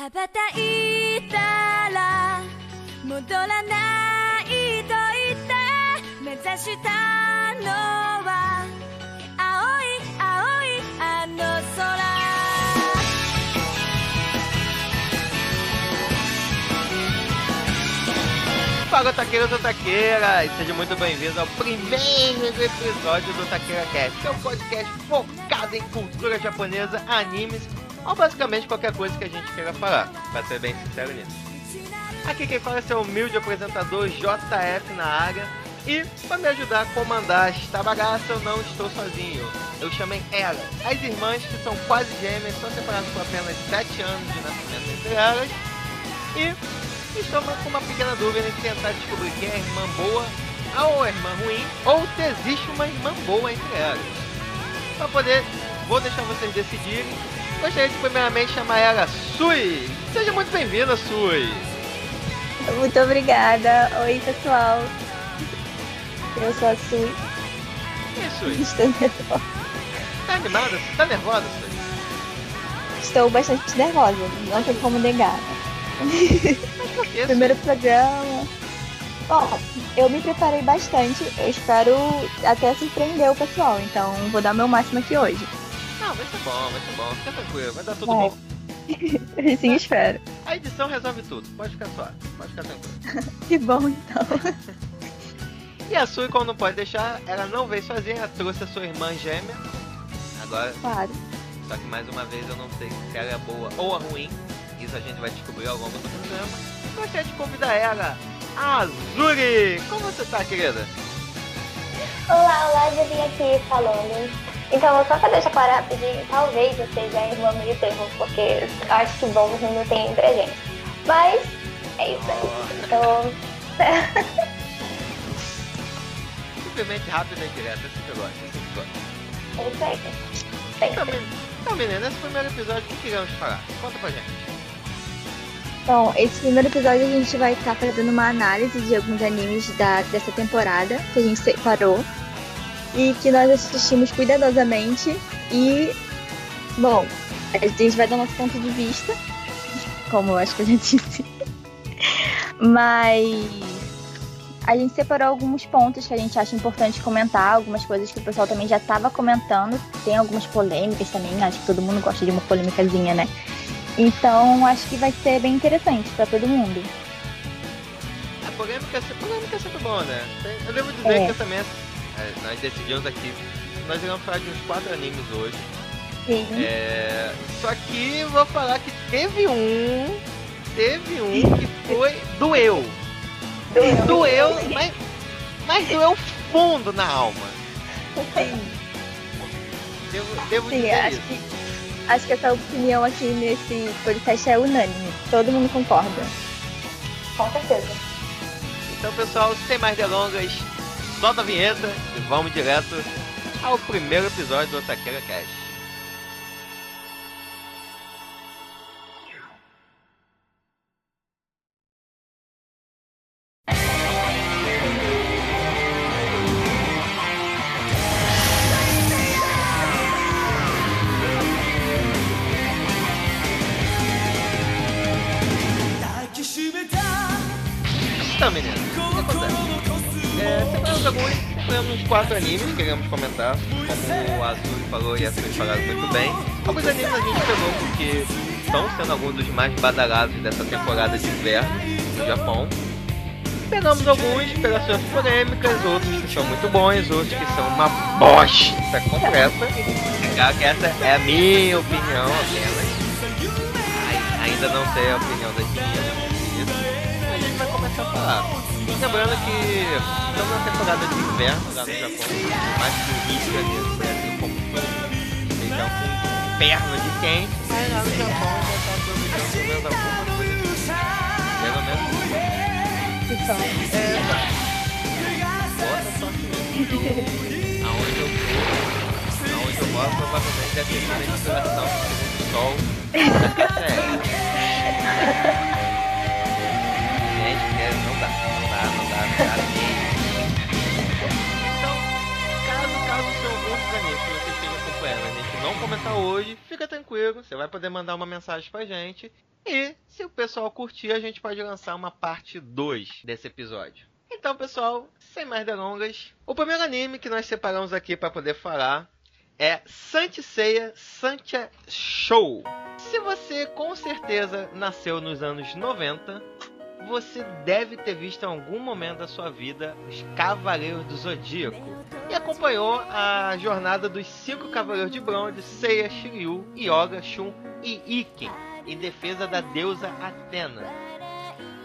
羽ばたいたら戻らないと言って目指したのは青い青いあの空 Fala, taqueiros e taqueiras! Seja muito bem-vindo ao primeiro episódio do Taqueira Cast, que é um podcast focado em cultura japonesa, animes, ou basicamente qualquer coisa que a gente queira falar, pra ser bem sincero nisso. Aqui quem fala é seu humilde apresentador JF na área, e para me ajudar a comandar esta bagaça, eu não estou sozinho. Eu chamei elas, as irmãs que são quase gêmeas, são separadas por apenas 7 anos de nascimento entre elas, e Estou com uma pequena dúvida em tentar descobrir quem é a irmã boa ou a irmã ruim, ou se existe uma irmã boa entre elas. Para poder, vou deixar vocês decidirem. Gostaria de primeiramente chamar ela Sui. Seja muito bem-vinda, Sui. Muito obrigada. Oi, pessoal. Eu sou a Sui. E Sui? Estou nervosa. Tá animada? Tá nervosa, Sui? Estou bastante nervosa. Não tem como negar. Mas por que, Sui? Primeiro programa. Bom, eu me preparei bastante. Eu espero até surpreender o pessoal. Então, vou dar meu máximo aqui hoje. Não, vai ser bom, vai ser bom. Fica tranquilo, vai dar tudo Vai. bom. Assim espero. A edição resolve tudo. Pode ficar suave, pode ficar tranquilo. Que bom, então. E a Sui, como não pode deixar, ela não veio sozinha, ela trouxe a sua irmã gêmea. Agora, Claro. Só que mais uma vez eu não sei se ela é boa ou a ruim. Isso a gente vai descobrir ao longo do programa. Gostaria de convidar ela, a Azuri! Como você tá, querida? Olá, olá, já vim aqui falando. Então, só pra deixar claro rapidinho, talvez eu seja a irmã meio termo, porque eu acho que bom não tem entre a gente. Mas, é isso aí. Então, Simplesmente rápida e direta, assim que eu gosto, assim que eu gosto. é isso aí. Tem Então, men- então, menina, nesse primeiro episódio, o que queremos falar? Conta pra gente. Bom, esse primeiro episódio a gente vai estar fazendo uma análise de alguns animes da, dessa temporada que a gente separou e que nós assistimos cuidadosamente e, bom, a gente vai dar nosso ponto de vista, como eu acho que a gente disse, mas a gente separou alguns pontos que a gente acha importante comentar, algumas coisas que o pessoal também já estava comentando, tem algumas polêmicas também, acho que todo mundo gosta de uma polêmicazinha, né? Então acho que vai ser bem interessante pra todo mundo. A polêmica, é- polêmica é sempre bom, né? Eu devo dizer É. que eu também, é, nós decidimos aqui, nós iremos falar de uns quatro animes hoje. Sim. É, só que vou falar que teve um. Teve um que foi. Doeu. Doeu, mas, mas doeu fundo na alma. Devo, devo Sim, dizer acho isso. que, acho que essa opinião aqui nesse podcast é unânime. Todo mundo concorda. Com certeza. Então, pessoal, sem mais delongas, solta a vinheta e vamos direto ao primeiro episódio do Otaqueira Cast. Comentar. Como o Azul falou e a Sui falaram muito bem. Alguns animes a gente pegou porque estão sendo alguns dos mais badalados dessa temporada de inverno no Japão. Pegamos alguns suas polêmicas, outros que são muito bons, outros que são uma bosta completa. Que essa é a minha opinião apenas. Ai- Ainda não sei a opinião das meninas. Isso. A gente vai começar a falar. Lembrando que estamos na temporada de inverno lá no Japão, mais que o Rio de Janeiro, no Brasil como um todo. Então, um inferno de quente, mas lá no Japão já está aproveitando pelo menos alguma coisa. Pelo menos são. é, tá. Bota só que aonde eu tô, aonde eu moro, provavelmente deve ter sido a inspiração do sol da série. Não dá, não dá, não dá, não dá. Então, caso, caso o seu algum dos animes que você esteja acompanhando, a gente não comentar hoje, fica tranquilo, você vai poder mandar uma mensagem pra gente E se o pessoal curtir, a gente pode lançar uma parte 2 desse episódio. Então, pessoal, sem mais delongas, o primeiro anime que nós separamos aqui para poder falar é Santiceia Santia Show. Se você com certeza nasceu nos anos 90, você deve ter visto em algum momento da sua vida os Cavaleiros do Zodíaco e acompanhou a jornada dos cinco Cavaleiros de Bronze, Seiya, Shiryu, Yoga, Shun e Iken, em defesa da deusa Atena.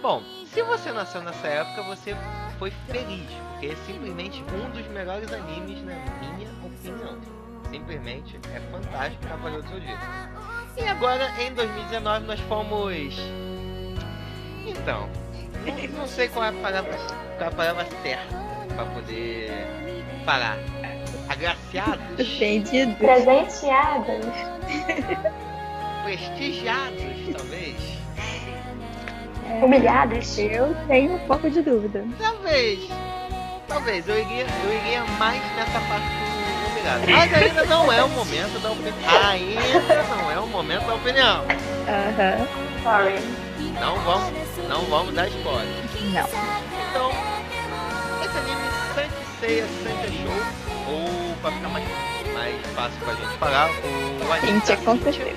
Bom, se você nasceu nessa época, você foi feliz, porque é simplesmente um dos melhores animes na minha opinião. Simplesmente é fantástico Cavaleiro do Zodíaco. E agora, em 2019, nós fomos então, não sei qual é a palavra, qual é a palavra certa para poder falar. Agraciados. Entendido. Presenteados. Prestigiados, talvez. É, Humilhados. Eu tenho um pouco de dúvida. Talvez. Talvez. Eu iria, eu iria mais nessa parte do humilhado. Mas ainda não é o momento da opinião. Ainda não é o momento da opinião. Aham. Sorry. Não vamos, não vamos dar spoiler. Não. Então, esse anime Santiceia Santa Show, ou pra ficar mais, mais fácil pra gente falar, o anime Gente, da é.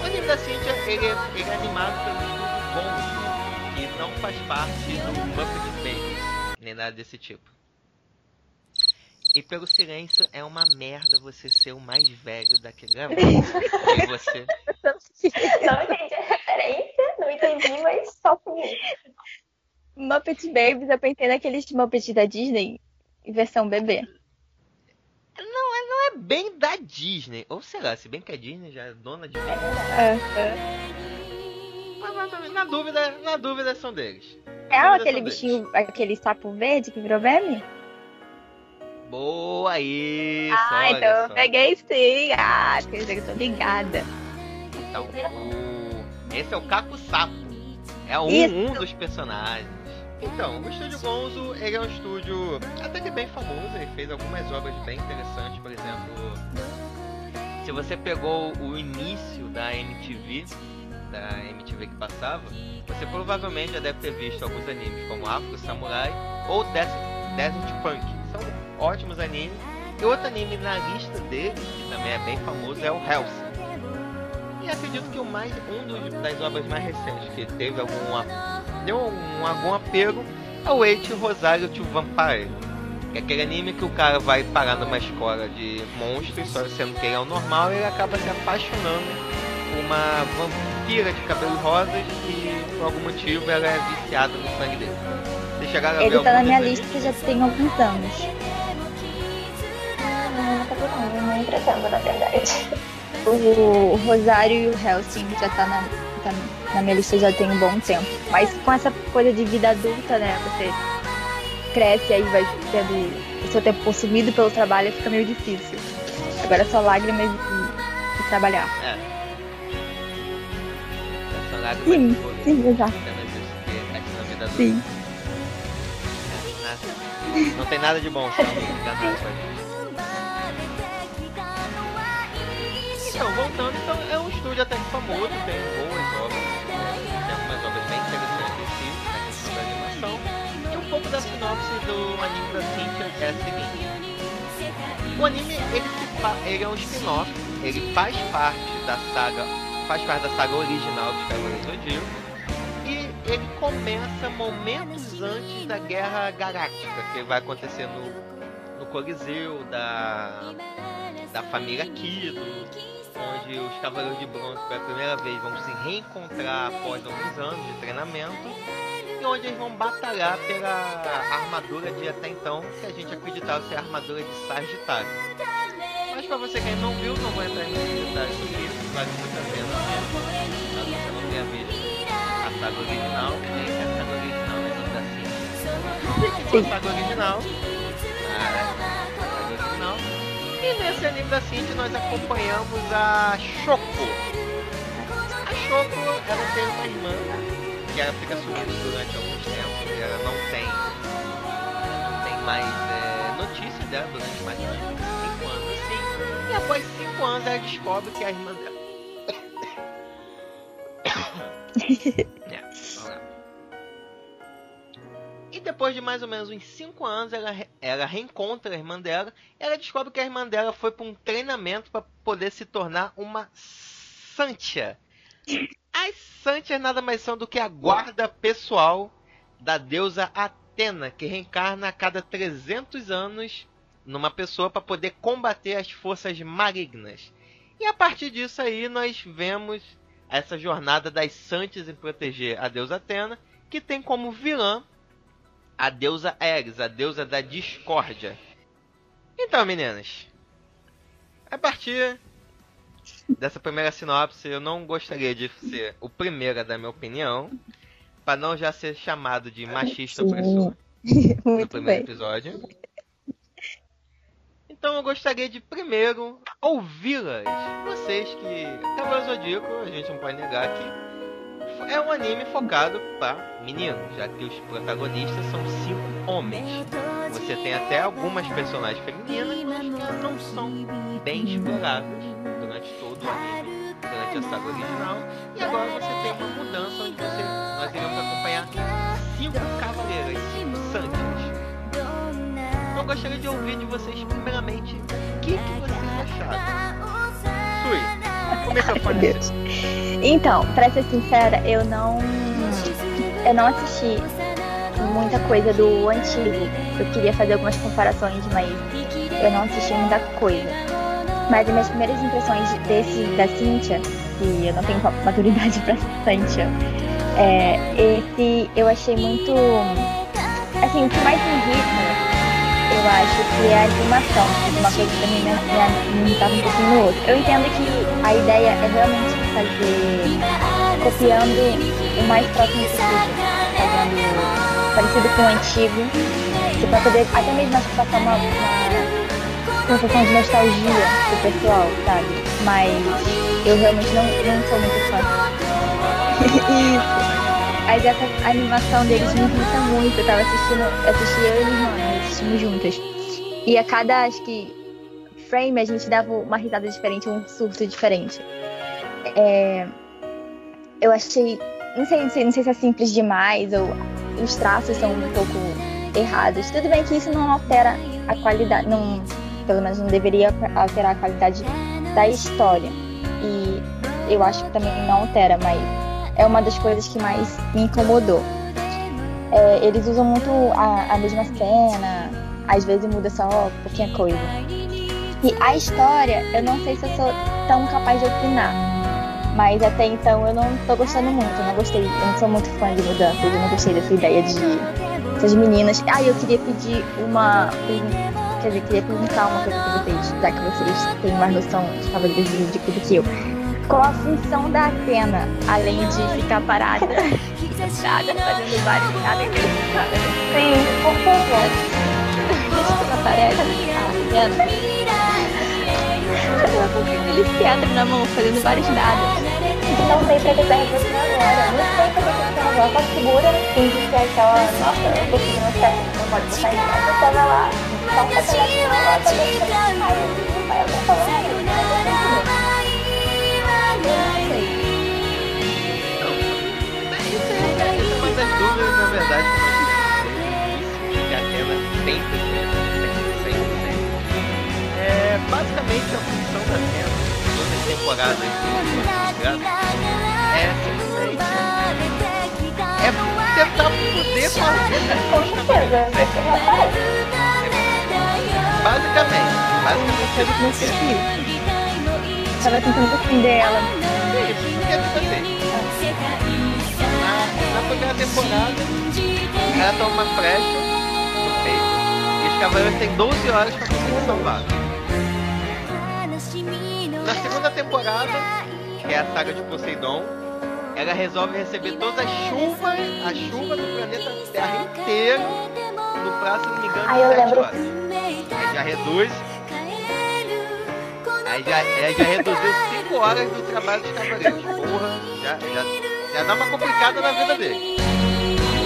O anime da Cynthia, ele é, ele é animado pelo estúdio Gonzo, que não faz parte do Muppet Babies, nem nada desse tipo. E pelo silêncio, é uma merda você ser o mais velho daqui gravando. e você... Não entendi a referência, não entendi, mas só eu. Muppet Babies, eu pensei naqueles Muppets da Disney, em versão bebê. Não, é- não é bem da Disney. Ou será, se bem que a Disney já é dona de... Aham. Mas, mas, mas, na dúvida, na dúvida são deles. É aquele são deles. bichinho, aquele sapo verde que virou meme? Boa, isso. Ah, então eu só. peguei sim. Ah, quer dizer que eu tô ligada. Então. Esse é o Caco Sapo. É um, Isso. um dos personagens. Então, o Estúdio Gonzo, ele é um estúdio até que bem famoso. Ele fez algumas obras bem interessantes, por exemplo... Se você pegou o início da MTV, da MTV que passava, você provavelmente já deve ter visto alguns animes como Afro Samurai ou Desert, Desert Punk. São ótimos animes. E outro anime na lista dele, que também é bem famoso, é o Hellsing. E acredito que o mais, um dos, das obras mais recentes que teve algum, a- deu um, algum apego é o Eight Rosário to Vampire. Que é aquele anime que o cara vai parar numa escola de monstros, só sendo que ele é o normal, e ele acaba se apaixonando por uma vampira de cabelos rosas e por algum motivo ela é viciada no sangue dele. Vocês chegaram Ele tá na minha lista já tem alguns anos. Não, não tá vendo, não entretendo, na verdade. O Rosário e o Helsing já tá na, tá na minha lista já tem um bom tempo. Mas com essa coisa de vida adulta, né? Você cresce aí vai tendo o seu tempo consumido pelo trabalho fica meio difícil. Agora é só lágrimas e, trabalhar. É. Lágrimas Sim, de sim, exato. É. Sim. Nada- Não tem nada de bom, só Então, voltando, então, é um estúdio até que famoso, tem boas obras, tem algumas obras bem interessantes na questão da animação. E um pouco da sinopse do anime da Cynthia é a seguinte. O anime, ele, ele é um spin-off, ele faz parte da saga, faz parte da saga original dos Cavaleiros do Zodíaco, e ele começa momentos antes da Guerra Galáctica, que vai acontecer no, no Coliseu da, da família Kido, onde os Cavaleiros de Bronze pela primeira vez vão se reencontrar após alguns anos de treinamento, e onde eles vão batalhar pela armadura de até então, que a gente acreditava ser a armadura de Sagitário. Mas pra você que ainda não viu, não vou entrar em muitos detalhes sobre isso, vale muito a pena ver, caso você não tenha visto a saga original, nem a saga original é nome da Cintia. Se for a saga original, E nesse anime da Cintia nós acompanhamos a Choco. A Choco, ela tem uma irmã que ela fica sumindo durante alguns tempos, e ela não tem, não tem mais é, notícia dela durante mais de 5 anos assim. E após 5 anos ela descobre que a irmã dela é. E depois de mais ou menos uns 5 anos, ela, ela reencontra a irmã dela. E ela descobre que a irmã dela foi para um treinamento para poder se tornar uma Santia. As Santias nada mais são do que a guarda pessoal da deusa Atena, que reencarna a cada 300 anos numa pessoa para poder combater as forças malignas. E a partir disso aí nós vemos essa jornada das Santas em proteger a deusa Atena, que tem como vilã a deusa Ares, a deusa da discórdia. Então, meninas, a partir dessa primeira sinopse, eu não gostaria de ser o primeiro a dar minha opinião, para não já ser chamado de machista opressor no primeiro bem. episódio. Então eu gostaria de primeiro ouvi-las. Vocês que. Cavaleiro Zodíaco, a gente não pode negar que é um anime focado para meninos, já que os protagonistas são cinco homens. Você tem até algumas personagens femininas, mas que não são bem exploradas durante todo o anime, durante a saga original. E agora você tem uma mudança onde você, nós iremos acompanhar cinco cavaleiras, cinco santos eu gostaria de ouvir de vocês, primeiramente, o que, que vocês acharam. Sui, é. Então, pra ser sincera, eu não. Eu não assisti muita coisa do antigo. Eu queria fazer algumas comparações, mas eu não assisti muita coisa. Mas as minhas primeiras impressões desse da Cynthia, que eu não tenho maturidade pra Cynthia, é, esse eu achei muito. Assim, o que mais me irrita eu acho que é a animação, uma coisa que também me, me, um pouquinho no outro. Eu entendo que a ideia é realmente fazer, copiando o mais próximo possível, fazendo parecido com o antigo, que para poder até mesmo acho que passar uma, uma sensação de nostalgia pro pessoal, sabe? Mas eu realmente não, não sou muito fã. Mas essa animação deles me irrita muito. Eu tava assistindo, eu assisti eu e minha irmã assistimos juntas. E a cada, acho que, frame a gente dava uma risada diferente, um surto diferente. É, eu achei. Não sei, não sei, não sei se é simples demais ou os traços são um pouco errados. Tudo bem que isso não altera a qualidade, não, pelo menos não deveria alterar a qualidade da história. E eu acho que também não altera, mas é uma das coisas que mais me incomodou é, eles usam muito a, a, mesma cena, às vezes muda só pouquinha coisa. E a história, eu não sei se eu sou tão capaz de opinar. Mas até então eu não tô gostando muito, eu não gostei, eu não sou muito fã de mudanças, eu não gostei dessa ideia de essas meninas. Ah, eu queria pedir uma. Quer dizer, queria perguntar uma coisa pra vocês, já que vocês têm mais noção de cavaleiros de do que eu. Qual a função da Atena, além de ficar parada? sentada, fazendo vários nada Sim, por favor. Desculpa, aparece. Ah, vendo? Ela com aquele teatro na mão, fazendo vários nada. Não sei pra que tá refletindo agora. Não sei pra que tá refletindo agora. Só segura, finge que é aquela. Nossa, eu tô seguindo testes, não pode em casa. Você vai lá, só um pedacinho na nota, deixa eu Aí eu tô falando. Dúvidas, na verdade, que a sempre, sempre, sempre, sempre. É, basicamente, a função da Atena, todas as temporadas é simplesmente é tentar poder fazer. Basicamente, basicamente eu não consegui. Tava tentando defender ela. Isso, porque tipo assim, na primeira temporada, ela toma uma flecha no peito e os cavaleiros têm 12 horas para conseguir salvar. Na segunda temporada, que é a saga de Poseidon, ela resolve receber toda a chuva, a chuva do planeta Terra inteiro no prazo, se não me engano, de 7 horas. Aí já reduz. Aí já, aí já reduziu 5 horas do trabalho dos cavaleiros. Porra, já, já já dá uma complicada na vida dele.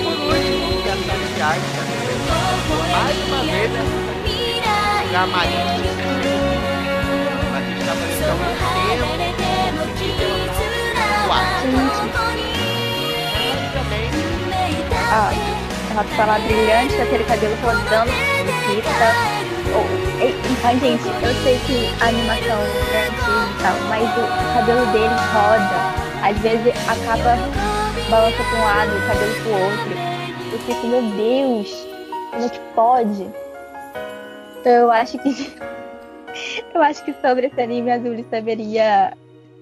Por último, que a Santiago mais uma vez nessa já Maria Mas está aparecendo há muito tempo seguido ah, ela tava brilhante com aquele cabelo rodando de fita. Oh, ei, então, gente, eu sei que a animação é antiga e tal, mas o cabelo dele roda às vezes a capa balança para um lado, o cabelo para o outro. Eu fico, meu Deus, como é que pode? Então eu acho que. eu acho que sobre esse anime a Zuli saberia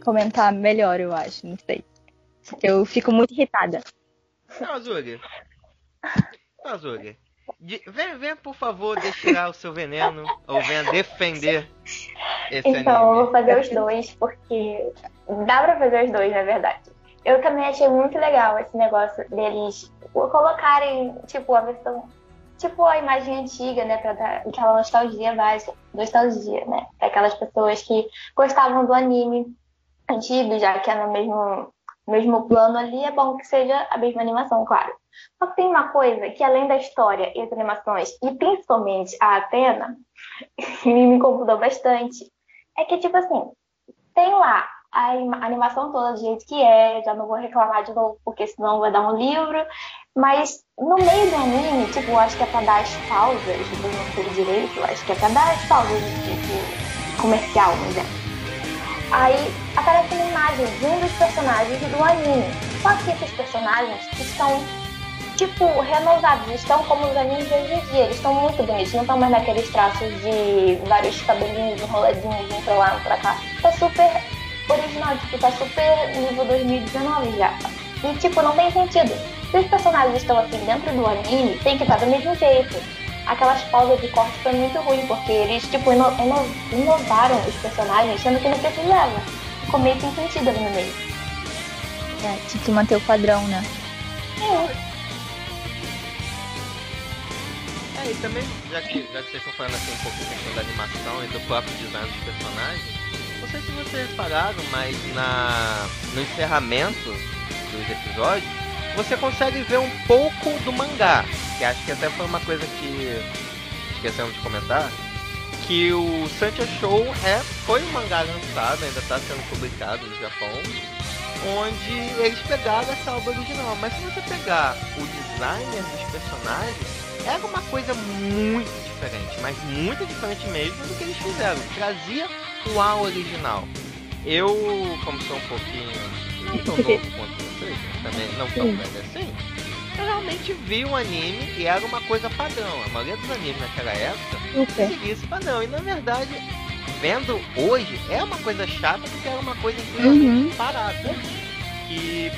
comentar melhor, eu acho, não sei. Eu fico muito irritada. Não, Azuri. Não, Azuri. Venha, venha, por favor, destilar o seu veneno ou venha defender esse então, anime. Então, eu vou fazer os dois, porque dá pra fazer os dois, na verdade. Eu também achei muito legal esse negócio deles colocarem, tipo, a versão. Tipo a imagem antiga, né? Pra dar aquela nostalgia básica. Nostalgia, né? Pra aquelas pessoas que gostavam do anime antigo, já que é no mesmo mesmo plano ali, é bom que seja a mesma animação, claro. Só que tem uma coisa que, além da história e as animações, e principalmente a Atena, que me incomodou bastante, é que, tipo assim, tem lá a animação toda do jeito que é, já não vou reclamar de novo, porque senão vai dar um livro, mas no meio do anime, tipo, eu acho que é pra dar as pausas, eu não sei direito, acho que é pra dar as pausas, tipo, comercial, vamos dizer. Aí aparece uma imagem de um dos personagens do anime. Só que esses personagens estão, tipo, renovados, estão como os animes de hoje em dia. Eles estão muito bonitos, não estão mais naqueles traços de vários cabelinhos enroladinhos, um pra lá, um pra cá. Tá super original, tipo, tá super nível 2019 já. E, tipo, não tem sentido. Se os personagens estão assim dentro do anime, tem que estar do mesmo jeito aquelas pausas de corte foi muito ruim, porque eles, tipo, ino ino inovaram os personagens, sendo que não precisava. Ficou meio sem sentido ali no meio. É, tinha que manter o padrão, né? É. É, e também, já que, já que vocês estão falando assim um pouco da questão da animação e do próprio design dos personagens, não sei se vocês repararam, mas na, no encerramento dos episódios, você consegue ver um pouco do mangá. Que acho que até foi uma coisa que esquecemos de comentar. Que o Sancha Show é, foi um mangá lançado, ainda está sendo publicado no Japão, onde eles pegaram essa obra original. Mas se você pegar o designer dos personagens, era uma coisa muito diferente, mas muito diferente mesmo do que eles fizeram. Trazia o A original. Eu, como sou um pouquinho. Não tão novo quanto vocês, também não tão velho assim eu realmente vi um anime e era uma coisa padrão. A maioria dos animes naquela época okay. seguia esse padrão. E na verdade, vendo hoje, é uma coisa chata porque era uma coisa extremamente uhum. parada. E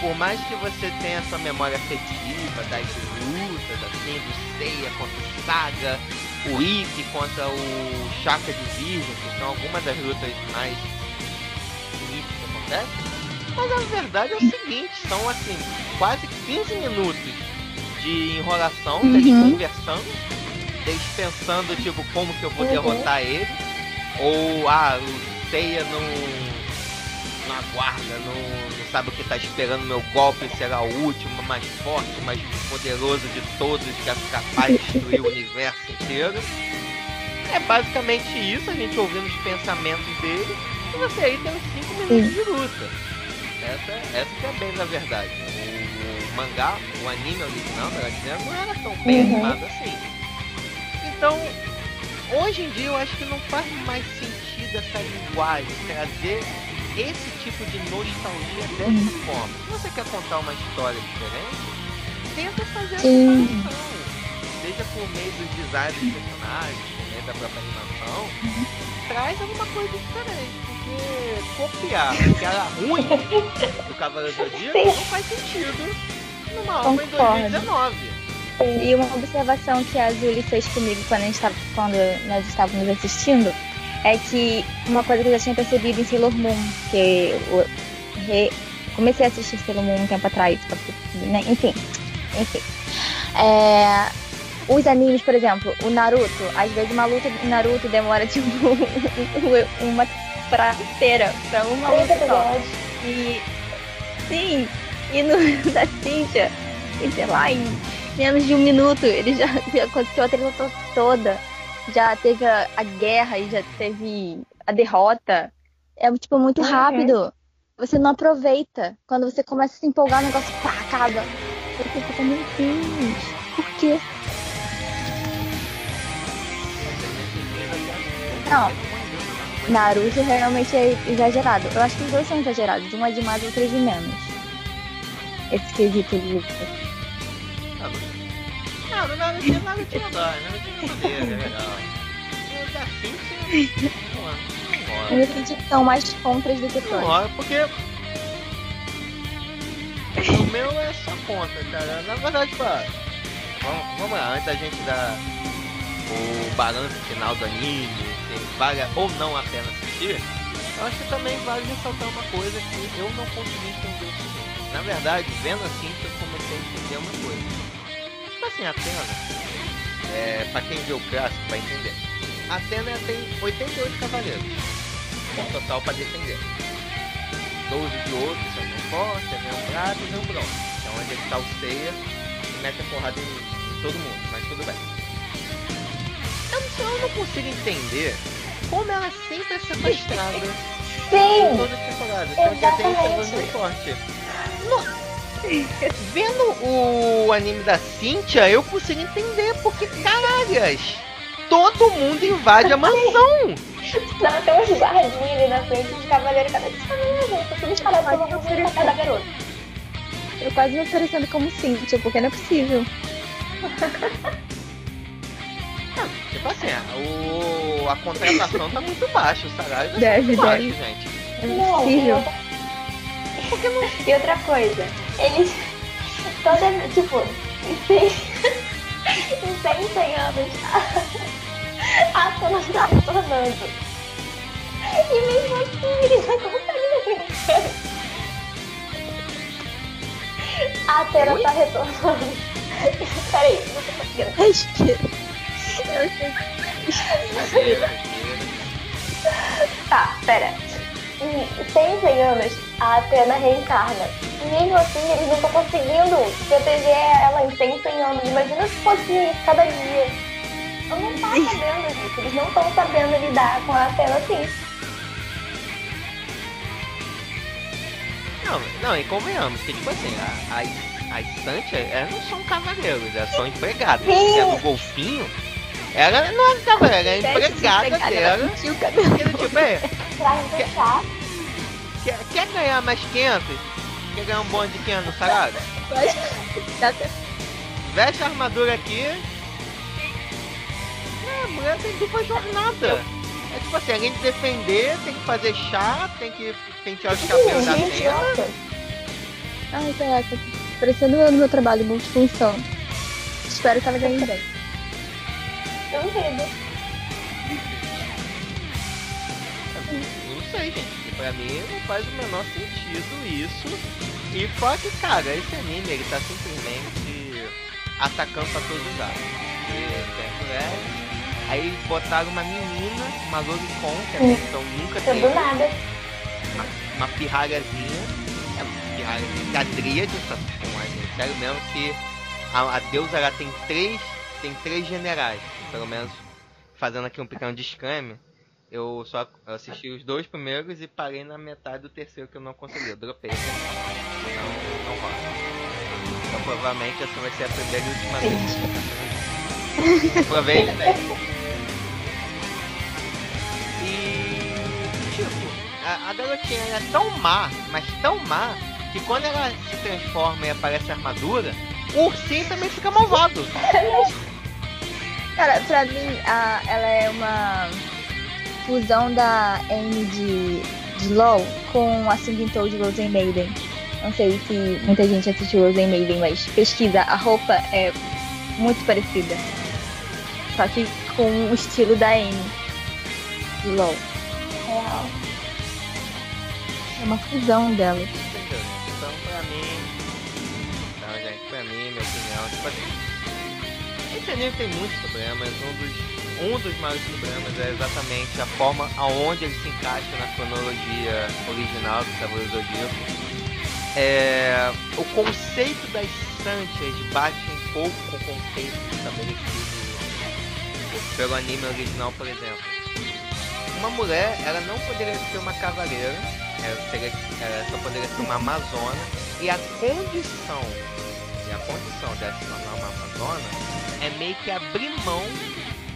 por mais que você tenha essa memória afetiva das lutas, assim, do Seiya contra o Saga, o Ikki contra o Chaka de Virgem, que são algumas das lutas mais bonitas que acontecem, mas a verdade é o seguinte, são assim, quase 15 minutos de enrolação, uhum. deles conversando, deles pensando, tipo, como que eu vou uhum. derrotar ele. Ou, ah, o Seiya não, não aguarda, não, não sabe o que tá esperando, meu golpe será o último, mais forte, mais poderoso de todos, que é capaz de destruir o universo inteiro. É basicamente isso, a gente ouvindo os pensamentos dele, e você aí tem uns 5 minutos de luta. Essa, essa que é bem na verdade. O, o mangá, o anime original, melhor dizendo, não era tão bem uhum. animado assim. Então, hoje em dia eu acho que não faz mais sentido essa linguagem, trazer esse tipo de nostalgia dessa uhum. forma. Se você quer contar uma história diferente, tenta fazer essa animação. Seja por meio dos designs dos personagens, por meio da própria animação, uhum. traz alguma coisa diferente copiar que era ruim do Cavaleiro do Zodíaco não faz sentido numa obra em 2019. E uma observação que a Julie fez comigo quando, a gente tava, quando nós estávamos assistindo é que uma coisa que eu já tinha percebido em Sailor Moon, que eu re... comecei a assistir Sailor Moon um tempo atrás, né? enfim, enfim. É, os animes, por exemplo, o Naruto, às vezes uma luta do Naruto demora tipo uma pra inteira, pra uma luta só. E sim, e no da Cintia, e sei lá, em menos de um minuto, ele já, já aconteceu a treta toda. Já teve a, a, guerra e já teve a derrota. É tipo muito uhum. rápido. Você não aproveita. Quando você começa a se empolgar, o negócio pá, acaba. Você fica, meu Deus, por quê? Não. Naruto realmente é exagerado. Eu acho que os dois são exagerados. Um é de mais, outro é de menos. Esse quesito luta. Não, não, nada tinha nada tinha dó, nada tinha poder, é legal. Eu da. Não, Eu acredito que são mais contras do que não prós. rola, porque. O meu é só contra, cara. Na verdade, pô. Vamos, vamos lá, antes da gente dar o balanço final do anime, se vale ou não a pena assistir, eu acho que também vale ressaltar uma coisa que eu não consegui entender o. Na verdade, vendo assim, eu comecei a entender uma coisa. Assim, a Atena, é, pra quem vê o clássico vai entender. A Atena tem 88 cavaleiros, um total pra defender. 12 de ouro, que são bem fortes, vem um prata e um bronze. Então onde ele tá o ceia e mete a porrada em, em todo mundo, mas tudo bem. Eu, não- eu não consigo entender como ela sempre é sequestrada em Sim! todas as temporadas. Sendo que a Atena é Exatamente. muito forte. No- Vendo o anime da Cynthia, eu consigo entender, porque caralhas! Todo mundo invade a mansão! Não, tem uns guardinhos ali na frente dos cavaleiros. Cadê esses cavaleiros, gente? Tudo espalhado pelo mundo pra cada garoto. Eu quase me oferecendo como Cynthia, porque não é possível. Tipo assim, o, a contratação tá muito baixa, o salário tá Deve, muito baixo, deve. gente. É Não, possível. E outra coisa, eles toda, tipo, em 100, em 100, 100 anos, a Atena tá retornando. E mesmo assim, eles não conseguem. A Atena Oi? tá retornando. Peraí, não tô conseguindo. Respira. Eu sei. Tá, pera. Em 100, 100 anos, a Atena reencarna. E mesmo assim, eles não estão conseguindo proteger ela em 100, 100 anos. Imagina se fosse cada dia. Eu não tá sabendo, gente. Eles não estão sabendo lidar com a Atena assim. Não, não, e convenhamos que, tipo assim, a, a, a Estante, elas não são cavaleiros, elas são empregadas. Sim. E a do golfinho, ela não é cavaleira, ela é empregada dela. Sentiu o cabelo. Tipo, é, quer, quer ganhar mais 500? Quer ganhar um bônus de 500 no salário? Veste a armadura aqui. É, a mulher tem dupla jornada. É tipo assim, além de defender, tem que fazer chá, tem que pentear os cabelos da nossa. Ai, caraca. Parecendo eu no meu trabalho, multifunção. Espero que ela ganhe bem. Duvido. Não sei, gente. Pra mim não faz o menor sentido isso. E fora que, cara, esse anime ele tá simplesmente atacando pra todos os lados. Mulher, aí botaram uma menina, uma Loricon, que até então nunca teve. nada. uma, uma pirralhazinha, é uma pirralhazinha, que a Dríade, sério mesmo que a, a deusa ela tem três, tem três generais, pelo menos fazendo aqui um pequeno disclaimer, eu só assisti os dois primeiros e parei na metade do terceiro que eu não consegui, eu dropei anime. não, não rola. Então provavelmente essa vai ser a primeira e última vez. Aproveite daí. E tipo, a, a garotinha é tão má, mas tão má, que quando ela se transforma e aparece a armadura, o ursinho também fica malvado. Cara, pra mim, a, ela é uma fusão da Amy de, de LOL com a Singing Toad de Rosen Maiden. Não sei se muita gente assistiu Rosen Maiden, mas pesquisa, a roupa é muito parecida. Só que com o estilo da Amy de LOL. Real. É uma fusão delas. Entendeu? Então pra mim. Então, gente, pra mim, minha opinião, tipo assim. Esse anime tem muitos problemas. Um dos, um dos maiores problemas é exatamente a forma aonde ele se encaixa na cronologia original do Cavaleiro Zodíaco. É, o conceito das Santias bate um pouco com o conceito estabelecido pelo anime original, por exemplo. Uma mulher, ela não poderia ser uma cavaleira, ela, seria, ela só poderia ser uma amazona, e a condição a condição dela se tornar uma Amazona é meio que abrir mão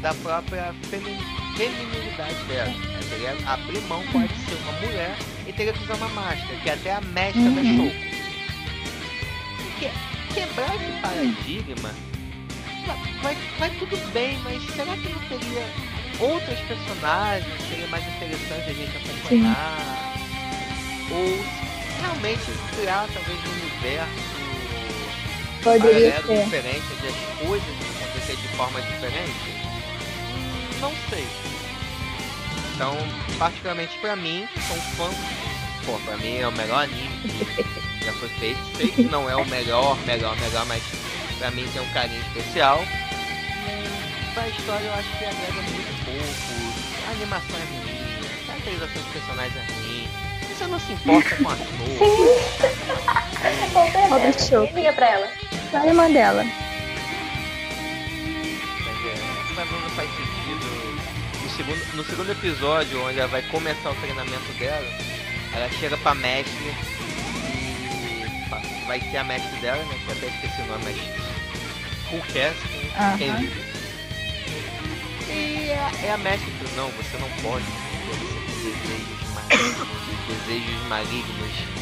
da própria feminilidade dela. Né? Abrir mão pode ser uma mulher e teria que usar uma máscara, que é até a mestra uhum. da Shoko. Que, quebrar esse paradigma vai, vai tudo bem, mas será que não teria outras personagens seria mais interessante a gente acompanhar? Sim. Ou realmente criar talvez um universo Poderia ser. diferente, onde as coisas acontecer de forma diferente? Não sei. Então, particularmente pra mim, que sou um fã, pô, pra mim é o melhor anime que já foi feito. Sei que não é o melhor, melhor, melhor, mas pra mim tem um carinho especial. E pra história eu acho que agrega muito pouco. A animação é ruim, a caracterização dos personagens é ruim. Você não se importa com a flor. Robert Show. Liga pra ela. Só a irmã dela. Mas é, mim não faz sentido. No segundo, no segundo episódio, onde ela vai começar o treinamento dela, ela chega pra mestre e vai ser a mestre dela, né? Que eu até esqueci o nome, mas Coolcast, uh -huh. E é, é a mestre que não, você não pode ter desejos malignos, desejos malignos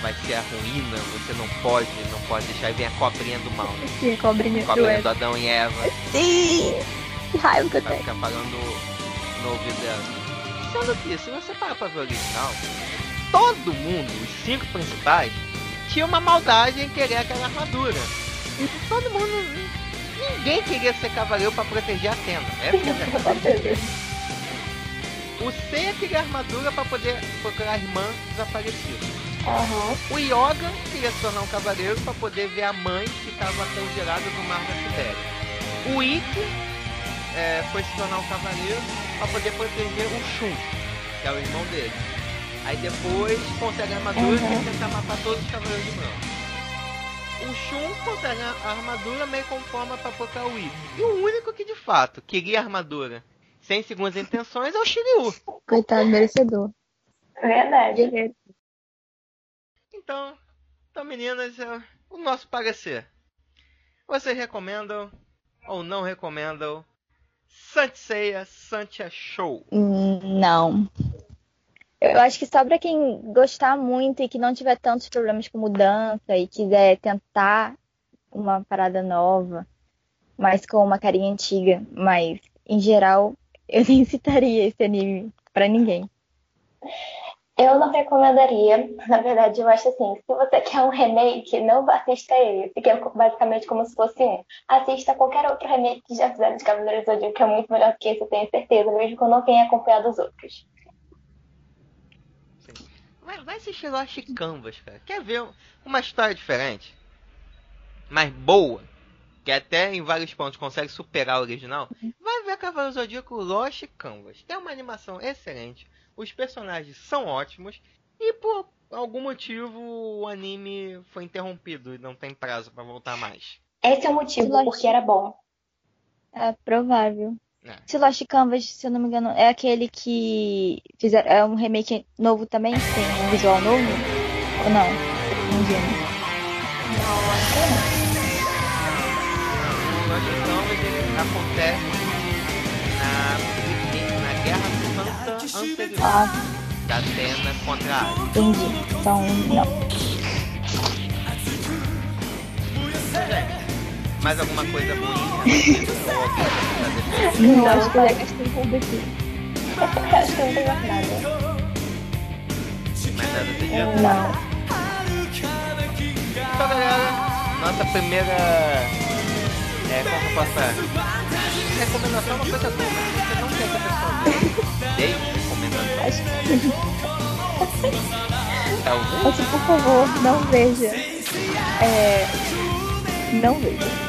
vai ser a ruína, você não pode, não pode deixar. E vem a cobrinha do mal. Sim, a cobrinha, cobrinha do, do Adão e Eva. Sim! Que raiva que eu tenho. Fica falando no ouvido dela. Sendo que, se você parar pra ver o original, todo mundo, os cinco principais, tinha uma maldade em querer aquela armadura. E todo mundo. Ninguém queria ser cavaleiro para proteger a tenda. Essa é a verdade. o C queria armadura para poder procurar a irmã desaparecida. Uhum. O Yoga queria se tornar um cavaleiro para poder ver a mãe que estava congelada no mar da Sibéria. O Ikki é, foi se tornar um cavaleiro para poder proteger o Shun, que é o irmão dele. Aí depois consegue a armadura uhum. e tentar matar todos os cavaleiros de branco. O Shun consegue a armadura meio com forma para procurar o Ikki. E o único que de fato queria a armadura sem segundas intenções é o Shiryu. Coitado, merecedor. Verdade. Então, então meninas, é o nosso parecer. Vocês recomendam ou não recomendam Sanseia Santia Show? Não. Eu acho que só para quem gostar muito e que não tiver tantos problemas com mudança e quiser tentar uma parada nova, mas com uma carinha antiga, mas em geral eu nem citaria esse anime para ninguém. Eu não recomendaria. Na verdade, eu acho assim: se você quer um remake, não assista ele, porque é basicamente como se fosse um. Assista qualquer outro remake que já fizeram de Cavaleiros do Zodíaco, que é muito melhor do que esse, eu tenho certeza, mesmo que eu não tenha acompanhado os outros. Vai, vai assistir Lost Canvas, cara. Quer ver uma história diferente? Mais boa? Que até em vários pontos consegue superar o original? Vai ver Cavaleiros do Zodíaco Lost Canvas. Tem uma animação excelente os personagens são ótimos e por algum motivo o anime foi interrompido e não tem prazo para voltar mais. Esse é o motivo, Lost... porque era bom. É provável. É. Se Lost Canvas, se eu não me engano, é aquele que fizeram, é um remake novo também, tem um visual novo? Ou não? Não, acho que não. O Lost Canvas ele acontece na, anterior ah. da Atena contra a Ares. Entendi. Então, não. Mais alguma coisa ruim? não, acho que eu já gastei tudo aqui. acho que não tem mais nada. Mais nada tem é, Não. Então, galera, nossa primeira. É, como eu posso falar? Recomendação é uma coisa boa, mas você não quer que a pessoa dei Mas, por favor, não veja. É... Não veja.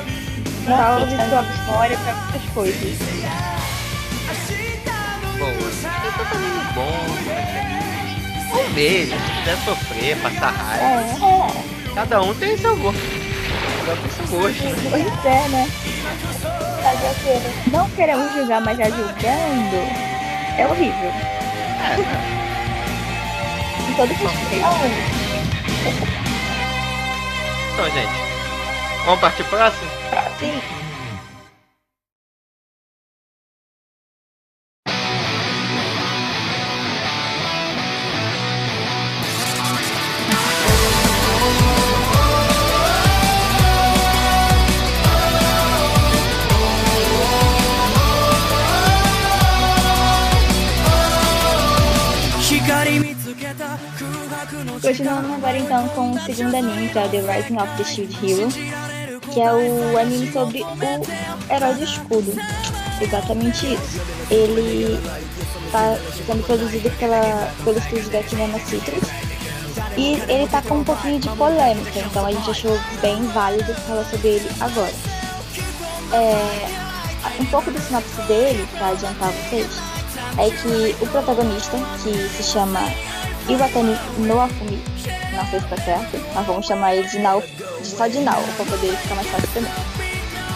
Salve sua memória para muitas coisas. Bom, é totalmente bom. Vamos ver, se quiser sofrer, passar raiva. É, é. Cada um tem seu gosto. Cada um tem seu gosto, né? Pois é, né? Não queremos julgar, mas já julgando é horrível. É. Todo respeito. Então, gente, Vamos partir pro próximo? Sim. Segundo anime, que é The Rising of the Shield Hero, que é o anime sobre o herói do escudo. Exatamente isso. Ele está sendo produzido pela, pelo estúdio da Kinema Citrus e ele tá com um pouquinho de polêmica, então a gente achou bem válido falar sobre ele agora. É, um pouco do sinopse dele, para adiantar vocês, é que o protagonista, que se chama Iwatani Noafumi, não sei se tá certo, mas vamos chamar ele de Nao, só de Nao, para poder ficar mais fácil também.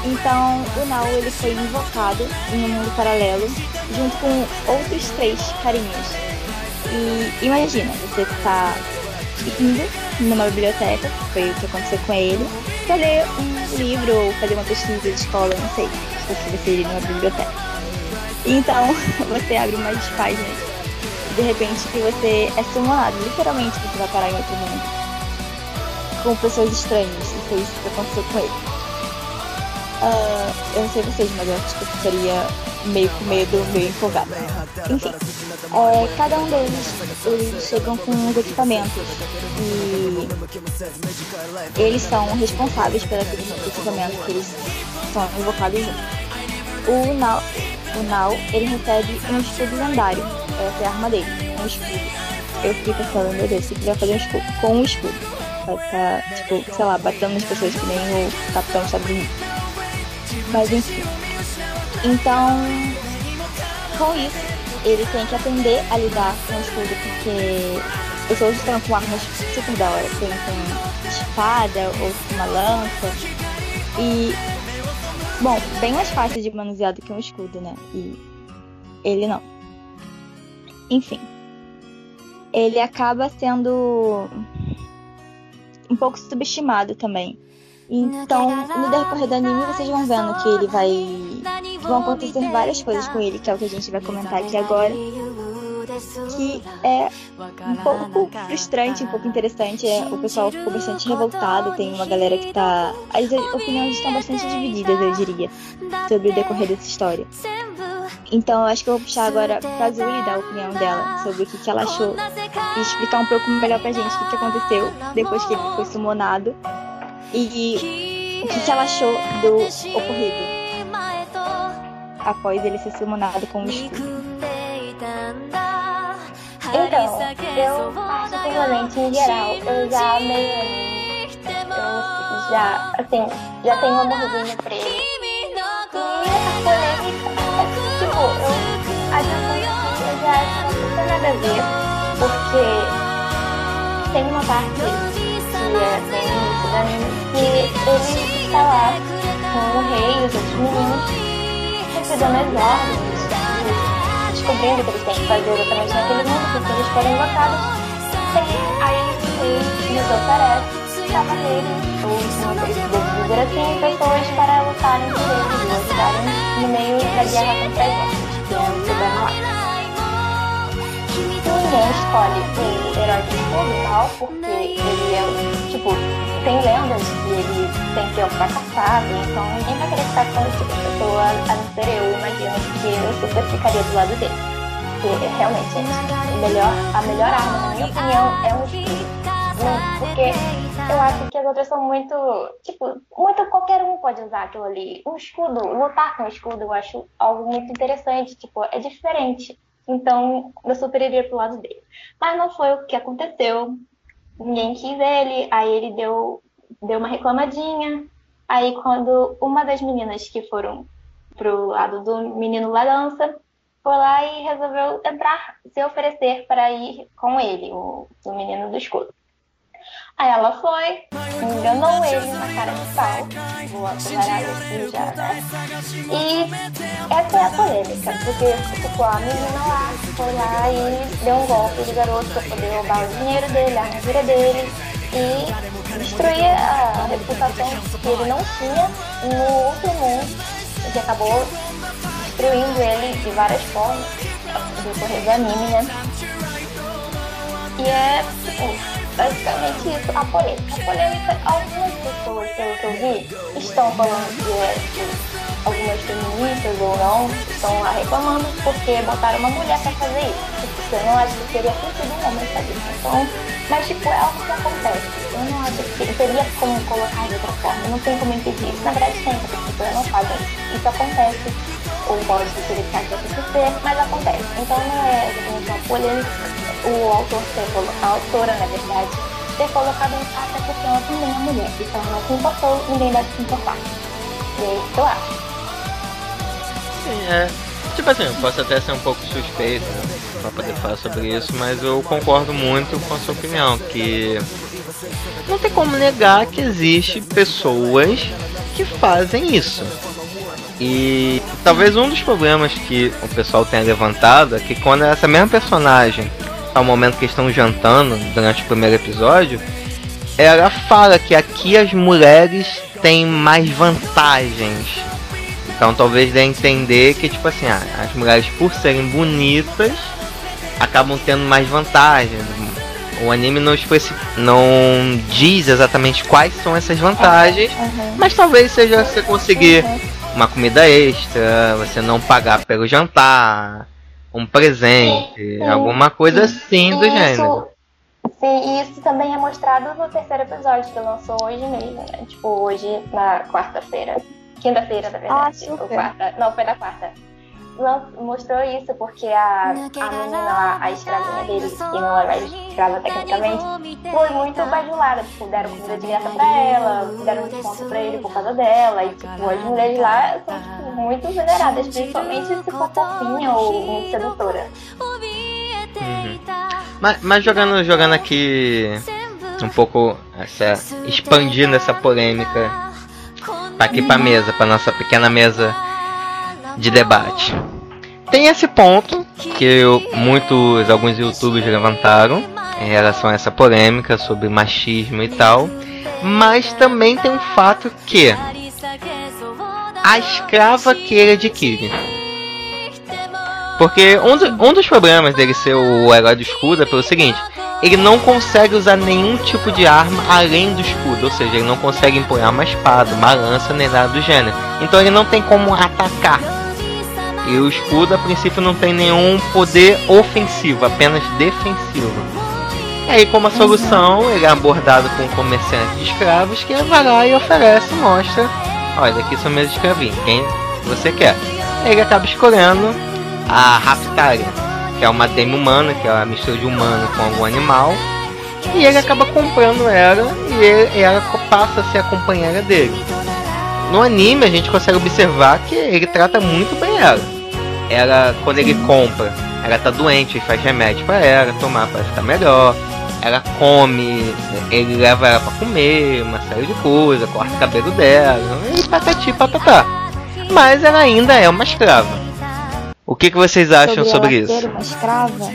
Então, o Nao ele foi invocado em um mundo paralelo, junto com outros três carinhas. E imagina, você tá indo numa biblioteca, foi o que aconteceu com ele, para ler um livro ou fazer uma pesquisa de escola, não sei, se você iria numa biblioteca. Então, você abre umas páginas de repente que você é summonado, literalmente você vai parar em outro mundo. Com pessoas estranhas, e foi isso que aconteceu com ele. Uh, eu não sei vocês, mas eu acho que eu ficaria meio com medo, meio empolgada. Enfim, é, cada um deles eles chegam com os equipamentos e eles são responsáveis pelos equipamentos que eles são invocados juntos. O Nau, o Nau ele recebe um escudo lendário, é a arma dele, um escudo. Eu fiquei pensando, meu Deus, se quiser fazer um escudo com um escudo, vai ficar, tipo, sei lá, batendo nas pessoas que nem o Capitão Unidos. Mas enfim. Então, com isso, ele tem que aprender a lidar com o escudo, porque outros estão com armas super da hora. Tem com espada, ou uma lança. E, bom, bem mais fácil de manusear do que um escudo, né? E ele não. Enfim. Ele acaba sendo um pouco subestimado também. Então, no decorrer do anime, vocês vão vendo que ele vai. vão acontecer várias coisas com ele, que é o que a gente vai comentar aqui agora. Que é um pouco frustrante, um pouco interessante. É, o pessoal ficou bastante revoltado. Tem uma galera que tá. As opiniões estão bastante divididas, eu diria, sobre o decorrer dessa história. Então, eu acho que eu vou puxar agora pra Zuli dar a opinião dela sobre o que, que ela achou e explicar um pouco melhor pra gente o que, que aconteceu depois que ele foi sumonado e o que, que ela achou do ocorrido após ele ser summonado com o escudo. Então, eu particularmente em geral, eu já meio eu já, assim, já tenho um amorzinho pra ele. Eu já acho que não tem nada a ver, porque tem uma parte que é bem da anime, que ele está lá com o rei e os outros meninos, recebendo as ordens, descobrindo o que eles têm que fazer exatamente naquele mundo, porque eles foram invocados. Aí ele nos oferece cavaleiros, ou devo dizer assim, pessoas para lutarem por eles e ajudarem no meio da guerra contra as ordens, que é o Sudano lá ninguém escolhe o herói principal porque ele é, tipo, tem lendas que ele tem que ser um fracassado, então ninguém vai querer ficar com esse tipo de pessoa, a não ser eu, imagino que eu super ficaria do lado dele. Porque realmente o melhor, a melhor arma, na minha opinião, é um Porque eu acho que as outras são muito, tipo, muito qualquer um pode usar aquilo ali. Um escudo, lutar com um escudo, eu acho algo muito interessante, tipo, é diferente. Então, eu super iria pro lado dele. Mas não foi o que aconteceu. Ninguém quis ele, aí ele deu, deu uma reclamadinha. Aí, quando uma das meninas que foram pro lado do menino Larança foi lá e resolveu entrar, se oferecer para ir com ele, o, o menino do escudo. Aí ela foi, enganou ele na cara de pau, vou acelerar aqui já, né? E essa é a polêmica, porque tipo, a menina lá foi lá e deu um golpe de garoto pra poder roubar o dinheiro dele, a armadura dele e destruir a, reputação que ele não tinha no outro mundo, que acabou destruindo ele de várias formas do correr do anime, né? E é, tipo, basicamente isso, a polêmica. A polêmica, algumas pessoas, pelo que eu vi, estão falando que é, algumas feministas ou não estão lá reclamando porque botaram uma mulher pra fazer isso. Tipo, eu não acho que seria sentido um homem fazer isso. Então, mas tipo, é algo que acontece. Eu não acho que teria como colocar de outra forma. Não tem como impedir isso. Na verdade tem, porque as pessoas não fazem isso. Isso acontece. Ou pode ser que acontecer, mas acontece. Então não é uma polêmica o autor colocado, a autora, na verdade, ter colocado fato porque ela também é mulher. Então ela não se importou, ninguém deve se importar. E é isso que eu acho. Sim, é. Tipo assim, eu posso até ser um pouco suspeito né, pra poder falar sobre isso, mas eu concordo muito com a sua opinião, que não tem como negar que existe pessoas que fazem isso. E talvez um dos problemas que o pessoal tenha levantado é que quando essa mesma personagem, ao momento que estão jantando durante o primeiro episódio, ela fala que aqui as mulheres têm mais vantagens então talvez dê a entender que, tipo assim, ah, as mulheres por serem bonitas acabam tendo mais vantagens. O anime não, não diz exatamente quais são essas vantagens, uhum. mas talvez seja você conseguir uhum. Uma comida extra, você não pagar pelo jantar, um presente, sim, alguma coisa assim do isso, gênero. Sim, e isso também é mostrado no terceiro episódio que lançou hoje mesmo, né? Tipo, hoje, na quarta-feira. Quinta-feira, na verdade. Ah, ou quarta. Não, foi na quarta. Mostrou isso porque a, a menina lá, a escravinha dele, que não é mais escrava tecnicamente, foi muito bajulada. Tipo, deram comida de graça pra ela, deram desconto pra ele por causa dela. E, tipo, as mulheres lá são, tipo, muito veneradas, principalmente se for fofinha ou muito sedutora. Uhum. Mas, mas jogando, jogando aqui um pouco essa expandindo essa polêmica aqui pra mesa, pra nossa pequena mesa de debate. Tem esse ponto que eu, muitos, alguns youtubers levantaram em relação a essa polêmica sobre machismo e tal. Mas também tem um fato que a escrava que ele adquire. Porque um, do, um dos problemas dele ser o herói do escudo é pelo seguinte: ele não consegue usar nenhum tipo de arma além do escudo, ou seja, ele não consegue empunhar uma espada, uma lança, nem nada do gênero. Então ele não tem como atacar. E o escudo, a princípio, não tem nenhum poder ofensivo, apenas defensivo. E aí, como a solução, ele é abordado com um comerciante de escravos que vai lá e oferece, mostra: olha, aqui são meus escravinhos, quem você quer? Ele acaba escolhendo a Raptaria que é uma demi-humana, que é a mistura de humano com algum animal. E ele acaba comprando ela e, ele, ela passa a ser a companheira dele. No anime a gente consegue observar que ele trata muito bem ela. Ela, quando ele compra, ela tá doente, ele faz remédio para ela tomar para ficar melhor. Ela come, ele leva ela para comer, uma série de coisas, corta o cabelo dela, e patati patatá. Mas ela ainda é uma escrava. O que, que vocês acham sobre, sobre isso? uma escrava,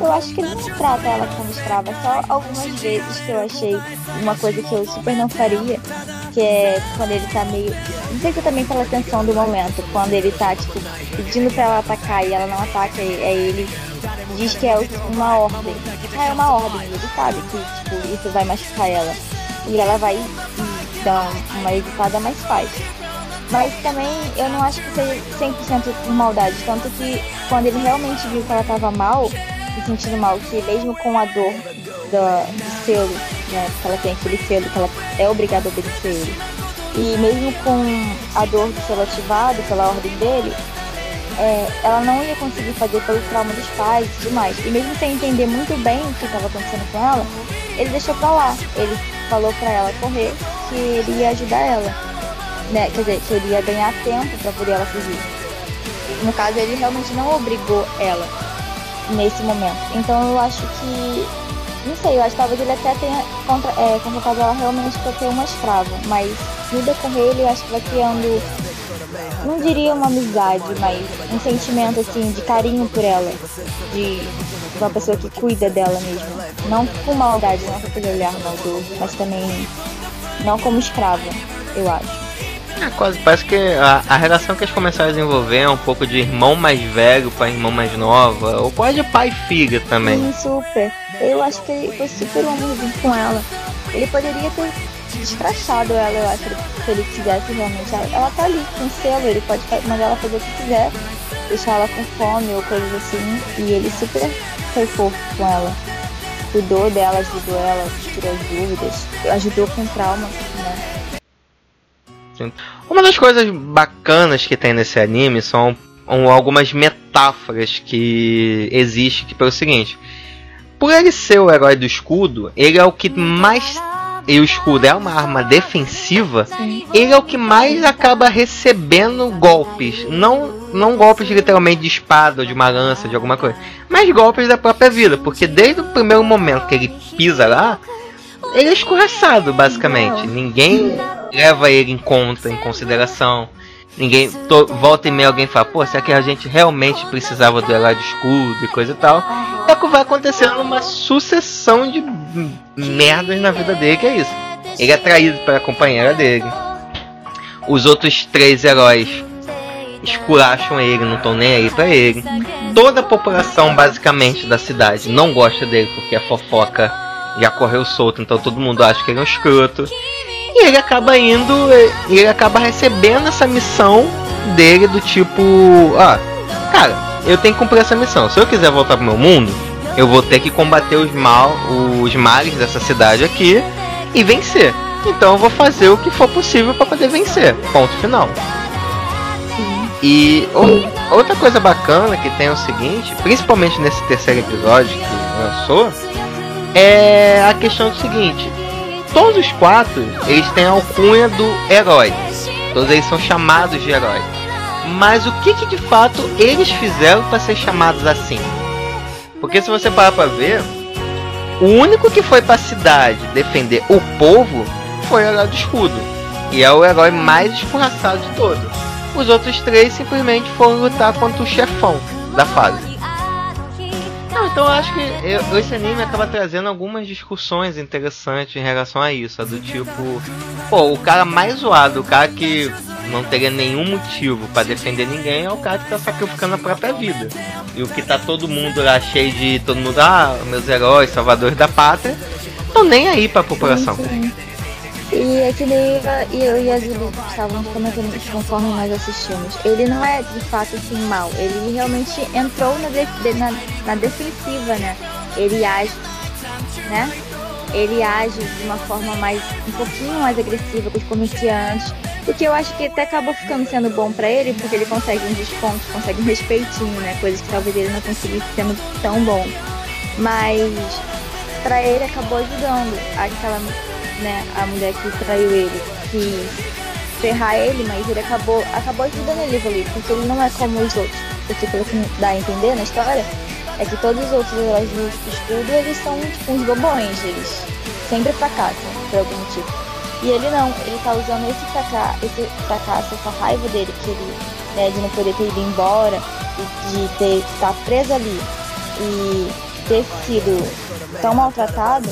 eu acho que não trata ela como escrava. Só algumas vezes que eu achei uma coisa que eu super não faria, que é quando ele tá meio. Não sei se é também pela tensão do momento, quando ele tá, tipo, pedindo pra ela atacar e ela não ataca, aí ele diz que é uma ordem. Ah, é uma ordem, ele sabe que, tipo, isso vai machucar ela. E ela vai e dá uma evitada, mas faz. Mas também eu não acho que seja 100% por maldade. Tanto que quando ele realmente viu que ela tava mal, se sentindo mal, que mesmo com a dor do, do selo, né? Que ela tem aquele selo que ela é obrigada a obedecer ele. E mesmo com a dor do selo ativado pela ordem dele, é, ela não ia conseguir fazer pelo trauma dos pais e tudo mais. E mesmo sem entender muito bem o que estava acontecendo com ela, ele deixou pra lá. Ele falou pra ela correr que ele ia ajudar ela né? Quer dizer, que ele ia ganhar tempo para poder ela fugir. No caso, ele realmente não obrigou ela nesse momento. Então eu acho que. Não sei, eu acho que talvez ele até tenha contra, é, contratado ela realmente para ter uma escrava. Mas no decorrer ele acho que vai criando. Não diria uma amizade, mas um sentimento assim de carinho por ela. De uma pessoa que cuida dela mesmo. Não com maldade, não com aquele olhar maldoso, mas também Não como escrava, eu acho. É, quase, parece que a, a, relação que eles começaram a desenvolver é um pouco de irmão mais velho para irmão mais nova, ou pode pai e filha também. Sim, super. Eu acho que ele foi super amorzinho com ela. Ele poderia ter descrachado ela, eu acho, se ele quisesse realmente. Ela, ela tá ali com selo, ele pode mandar ela fazer o que quiser, deixar ela com fome ou coisas assim, e ele super foi fofo com ela. Cuidou dela, ajudou ela, tirou as dúvidas, ajudou com trauma? Uma das coisas bacanas que tem nesse anime são algumas metáforas que existe que pelo seguinte. Por ele ser o herói do escudo, ele é o que mais e o escudo é uma arma defensiva, Sim. ele é o que mais acaba recebendo golpes. Não, não golpes literalmente de espada de uma lança, de alguma coisa, mas golpes da própria vida. Porque desde o primeiro momento que ele pisa lá, ele é escorraçado, basicamente. Ninguém leva ele em conta, em consideração. Ninguém. To, volta e meia alguém fala, pô, será que a gente realmente precisava do herói de escudo e coisa e tal? É que vai acontecendo uma sucessão de merdas na vida dele, que é isso. Ele é traído pela companheira dele. Os outros três heróis esculacham ele, não estão nem aí pra ele. Toda a população, basicamente, da cidade não gosta dele porque a fofoca já correu solto, então todo mundo acha que ele é um escroto. E ele acaba indo, e ele acaba recebendo essa missão dele do tipo, ó, cara, eu tenho que cumprir essa missão. Se eu quiser voltar pro meu mundo, eu vou ter que combater os mal, os males dessa cidade aqui e vencer. Então eu vou fazer o que for possível para poder vencer. Ponto final. E outra coisa bacana que tem é o seguinte, principalmente nesse terceiro episódio que lançou, é a questão do seguinte: todos os quatro eles têm a alcunha do herói. Todos eles são chamados de herói. Mas o que, que de fato eles fizeram para ser chamados assim? Porque se você parar para ver, o único que foi para a cidade defender o povo foi o herói do escudo. E é o herói mais escorraçado de todos. Os outros três simplesmente foram lutar contra o chefão da fase. Não, então eu acho que eu, esse anime acaba trazendo algumas discussões interessantes em relação a isso. Do tipo, pô, o cara mais zoado, o cara que não teria nenhum motivo para defender ninguém é o cara que tá sacrificando a própria vida. E o que tá todo mundo lá cheio de todo mundo, ah, meus heróis, salvadores da pátria, estão nem aí pra população. Sim, sim. E é que nem eu e a Julie estavam comentando isso conforme nós assistimos. Ele não é de fato assim mal. Ele realmente entrou na, de, na, na defensiva, né? Ele age, né? Ele age de uma forma mais um pouquinho mais agressiva com os comerciantes. O que eu acho que até acabou ficando sendo bom para ele, porque ele consegue um desconto, consegue um respeitinho, né? Coisas que talvez ele não conseguisse sendo tão bom. Mas para ele acabou ajudando aquela né, a mulher que traiu ele, que ferrar ele, mas ele acabou, acabou ajudando ele a evoluir, porque ele não é como os outros. Porque pelo que dá a entender na história, é que todos os outros heróis do escudo, eles são tipo uns bobões, eles sempre fracassam por algum motivo. E ele não, ele tá usando esse, fraca esse fracasso, essa raiva dele, que ele, né, de não poder ter ido embora, de ter estar tá preso ali e ter sido tão maltratado,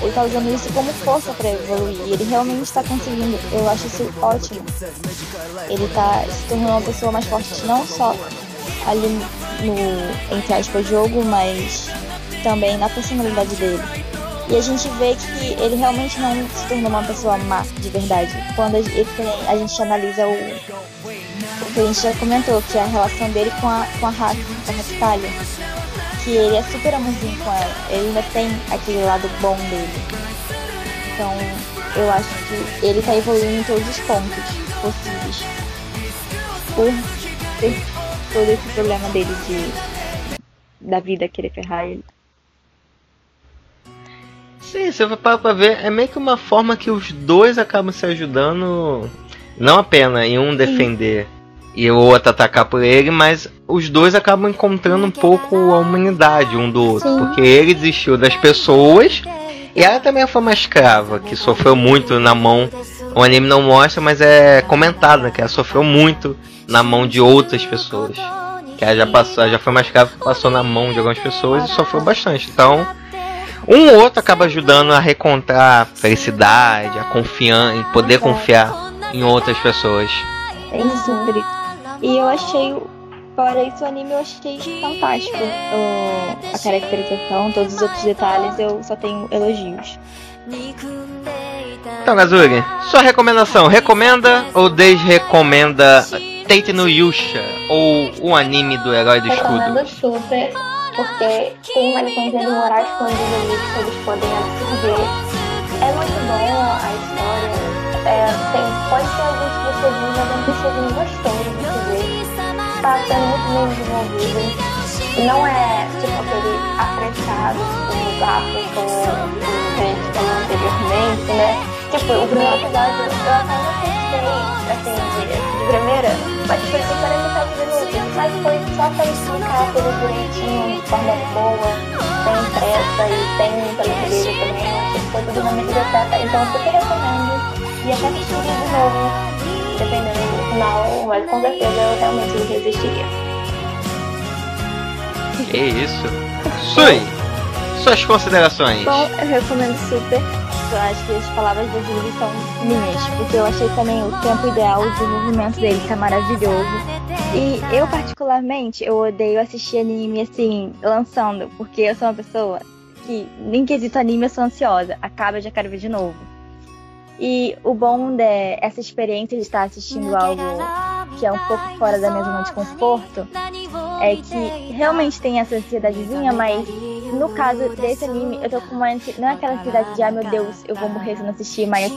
ele tá usando isso como força para evoluir. E ele realmente está conseguindo. Eu acho isso ótimo. Ele tá se tornando uma pessoa mais forte, não só ali no, entre aspas, jogo, mas também na personalidade dele. E a gente vê que ele realmente não se tornou uma pessoa má de verdade. Quando a gente, a gente analisa o, o que a gente já comentou, que é a relação dele com a, com a Hack, com a Rascalha que ele é super amorzinho com ela. Ele ainda tem aquele lado bom dele. Então, eu acho que ele tá evoluindo em todos os pontos possíveis. Por ter todo esse problema dele de da vida querer ferrar ele. Sim, você vai parar pra ver, é meio que uma forma que os dois acabam se ajudando, não apenas em um defender e o outro atacar por ele, mas os dois acabam encontrando um pouco a humanidade um do outro, Sim. porque ele desistiu das pessoas e ela também foi uma escrava que sofreu muito na mão. O anime não mostra, mas é comentado né, que ela sofreu muito na mão de outras pessoas. Que ela já passou, já foi uma escrava que passou na mão de algumas pessoas e sofreu bastante. Então, um ou outro acaba ajudando a recontrar a felicidade, a confiar, em poder confiar em outras pessoas. É isso, E eu achei, fora isso, o anime eu achei fantástico. O, a caracterização, todos os outros detalhes, eu só tenho elogios. Então, Gazuri, sua recomendação, recomenda ou desrecomenda Tate no Yusha, ou o anime do herói do escudo? Recomendo super, porque tem uma liçãozinha de moral escondida ali que eles podem absorver. É muito bom a história. É, tem, pode ter alguns clichêzinhos, mas é um clichêzinho gostoso de Tá sendo muito bem desenvolvido. Não é tipo aquele apressado, tipo, gato com o gente falou anteriormente, né? Tipo, o primeiro episódio eu até não gostei, assim, de, de primeira mas foi 47 minutos. Mas foi só para explicar tudo direitinho, de forma boa, sem pressa e sem letreira também. Achei que foi tudo na medida certa. Então eu super recomendo. E até assistiria de novo, dependendo final, mas com certeza eu realmente resistiria. Que isso? Sui! Suas considerações. Bom, eu recomendo super eu acho que as palavras do Júlio são minhas, porque eu achei também o tempo ideal, o desenvolvimento dele tá maravilhoso. E eu, particularmente, eu odeio assistir anime assim, lançando, porque eu sou uma pessoa que, nem quesito anime, eu sou ansiosa. Acaba, já quero ver de novo. E o bom dessa experiência de estar assistindo algo que é um pouco fora da minha zona de conforto é que realmente tem essa ansiedadezinha, mas no caso desse anime, eu tô com uma. Não é aquela ansiedade de, ah, meu Deus, eu vou morrer se não assistir, mas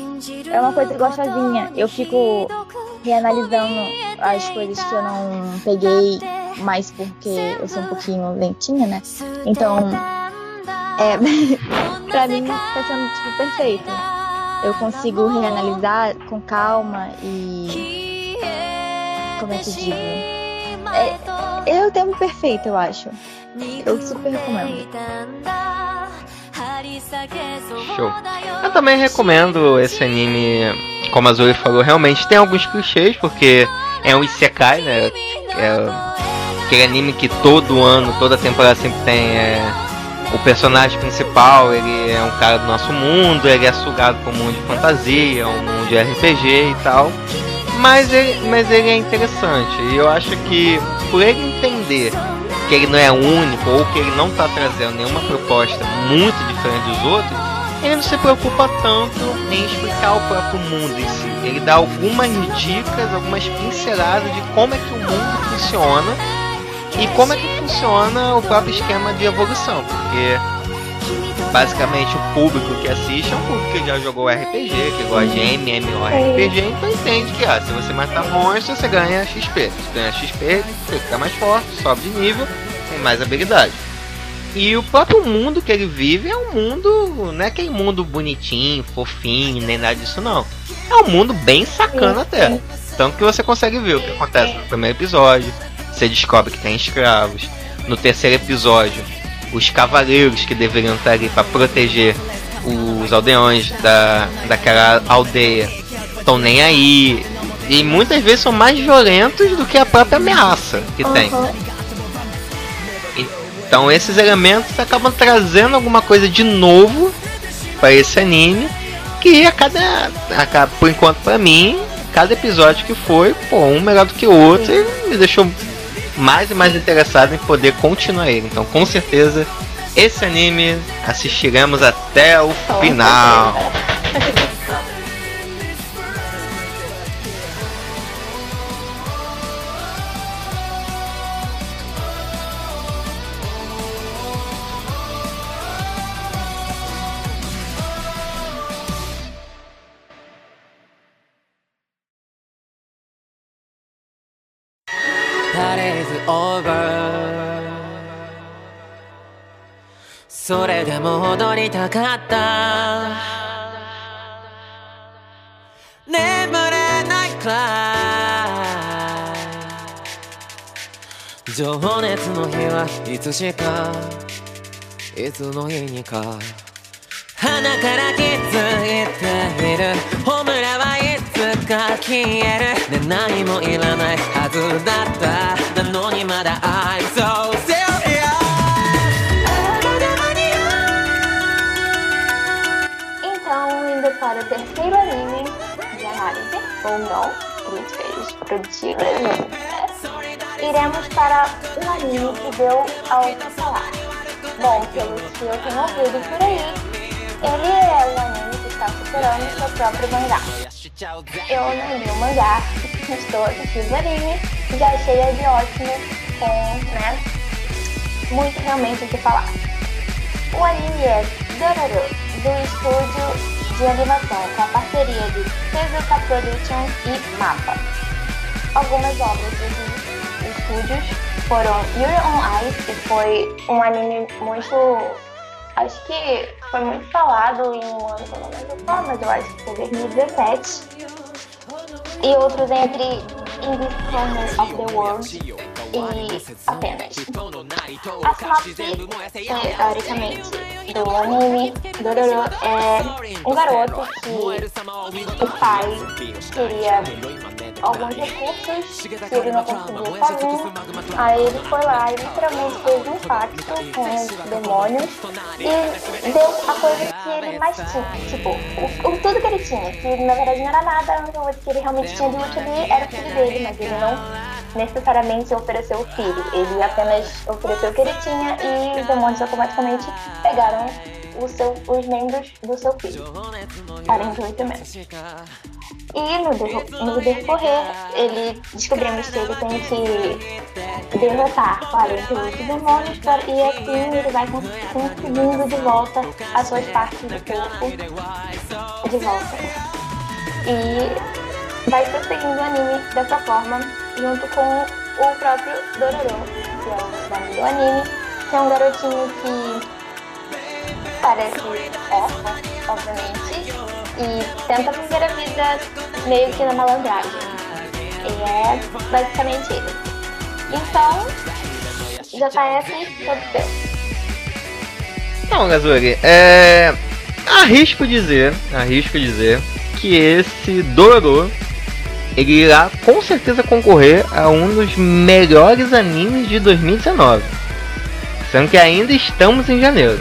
é uma coisa gostosinha. Eu fico reanalisando as coisas que eu não peguei, mais porque eu sou um pouquinho lentinha, né? Então, é, pra mim tá sendo, tipo, perfeito. Eu consigo reanalisar com calma e. Como é que eu digo? É, é o tempo perfeito, eu acho. Eu super recomendo. Show. Eu também recomendo esse anime, como a Zoe falou, realmente tem alguns clichês, porque é um Isekai, né? É aquele anime que todo ano, toda temporada sempre tem é, o personagem principal, ele é um cara do nosso mundo, ele é sugado para um mundo de fantasia, um mundo de RPG e tal. Mas ele, mas ele é interessante. E eu acho que por ele entender que ele não é único ou que ele não está trazendo nenhuma proposta muito diferente dos outros, ele não se preocupa tanto em explicar o próprio mundo em si. Ele dá algumas dicas, algumas pinceladas de como é que o mundo funciona e como é que funciona o próprio esquema de evolução, porque basicamente o público que assiste é um público que já jogou RPG, que gosta de MMORPG, então entende que ah, se você matar monstros, você ganha XP. Você ganha XP, você fica mais forte, sobe de nível, tem mais habilidade. E o próprio mundo que ele vive é um mundo, não é aquele mundo bonitinho, fofinho, nem nada disso não. É um mundo bem sacana até. Tanto que você consegue ver o que acontece no primeiro episódio, você descobre que tem escravos. No terceiro episódio, os cavaleiros que deveriam estar ali para proteger os aldeões da, daquela aldeia estão nem aí. E muitas vezes são mais violentos do que a própria ameaça que uhum. tem. Então esses elementos acabam trazendo alguma coisa de novo para esse anime que a cada, a cada por enquanto para mim cada episódio que foi pô, um melhor do que o outro e me deixou mais e mais interessado em poder continuar ele. Então, com certeza, esse anime assistiremos até o final. も踊りたかった。眠れないくら。情熱の日はいつしかいつの日にか鼻から気づいている。ホムラはいつか消える。ね何もいらないはずだった。なのにまだ I'm so para o terceiro anime de análise, ou não, críticas produtivas, né? iremos para um anime que deu ao que falar. Bom, pelo que eu tenho ouvido por aí, ele é um anime que está superando seu próprio mangá. Eu não li o mangá, estou assistindo o anime, já achei de ótimo, com, né, muito realmente o que falar. O anime é Dororo, do estúdio de animação com a parceria de Tezuka Production e Mapa. Algumas obras dos estúdios foram Yuri on Ice, que foi um anime muito. Acho que foi muito falado em um ano que eu não lembro qual, mas eu acho que foi 2017. E outros entre In This Corner of the World e apenas. A sinopse, teoricamente, do anime Dororo é um garoto que o pai queria alguns recursos que ele não conseguiu sozinho. Aí ele foi lá e literalmente fez um pacto com os demônios e deu a coisa que ele mais tinha. Tipo, o, o tudo que ele tinha, que na verdade não era nada, a única coisa que ele realmente tinha de útil ali era o filho dele, mas ele não necessariamente ofereceu o filho. Ele apenas ofereceu o que ele tinha e os demônios automaticamente pegaram seu, os membros do seu filho. 48 membros. E no, no decorrer, ele descobrimos que ele tem que derrotar 48 demônios e assim ele vai conseguindo de volta as suas partes do corpo de volta. E vai prosseguindo o anime dessa forma, junto com o próprio Dororo, que é o nome do anime, que é um garotinho que parece órfão, obviamente, e tenta a vida meio que na malandragem. E é basicamente isso. Então, JF, todo seu. Não, Gazuri, é. Arrisco dizer, arrisco dizer que esse Dororo ele irá com certeza concorrer a um dos melhores animes de 2019. Sendo que ainda estamos em janeiro.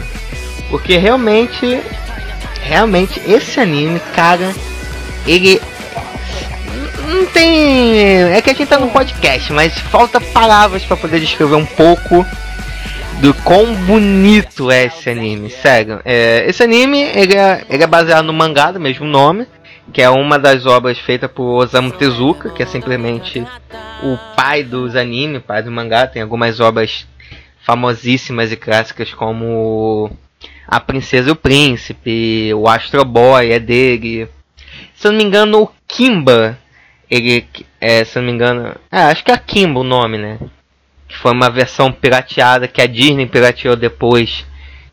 Porque realmente, realmente esse anime, cara, ele não tem. É que a gente tá no podcast, mas falta palavras para poder descrever um pouco do quão bonito é esse anime, sério. É, esse anime ele é, ele é baseado no mangá do mesmo nome, que é uma das obras feitas por Osamu Tezuka, que é simplesmente o pai dos animes, pai do mangá. Tem algumas obras famosíssimas e clássicas como a Princesa e o Príncipe, o Astro Boy é dele. Se eu não me engano, o Kimba, ele, é, se eu não me engano, é, acho que é Kimba o nome, né? Que foi uma versão pirateada que a Disney pirateou depois,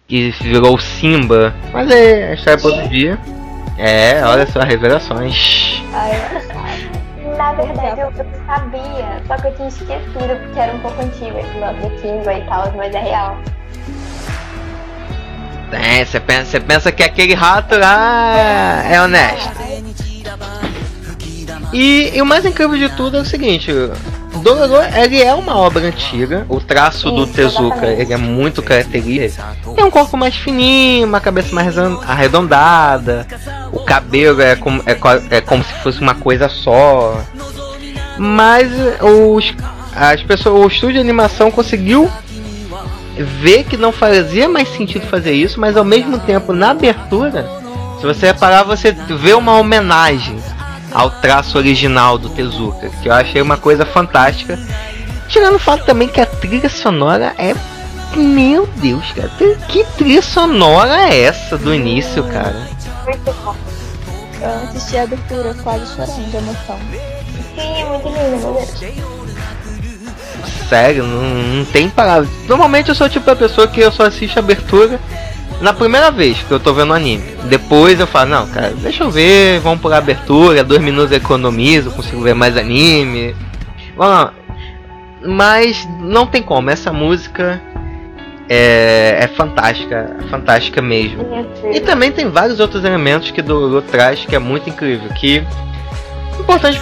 que virou Simba. Mas é, a história é outro dia. É, olha só, revelações. Na verdade, eu, sabia, só que eu tinha esquecido porque era um pouco antigo esse nome do Kimba e tal, mas é real. É, você pensa, pensa que aquele rato lá é honesto. E, e, o mais incrível de tudo é o seguinte, Dororo ele é uma obra antiga, o traço do Tezuka ele é muito característico. Tem um corpo mais fininho, uma cabeça mais arredondada, o cabelo é como, é, é como se fosse uma coisa só. Mas os, as pessoas, o estúdio de animação conseguiu vê que não fazia mais sentido fazer isso, mas ao mesmo tempo, na abertura, se você reparar, você vê uma homenagem ao traço original do Tezuka, que eu achei uma coisa fantástica. Tirando o fato também que a trilha sonora é. Meu Deus, cara, que trilha sonora é essa do início, cara? Muito bom. Eu assisti a abertura quase chorando de emoção. Sim, é muito lindo, meu Deus sério, não, não tem palavras. Normalmente eu sou tipo a pessoa que eu só assisto a abertura na primeira vez que eu tô vendo o anime. Depois eu falo, não, cara, deixa eu ver, vamos por abertura, dois minutos eu economizo, consigo ver mais anime. Bom, mas não tem como, essa música é, é fantástica, é fantástica mesmo. E também tem vários outros elementos que do traz que é muito incrível. Que é importante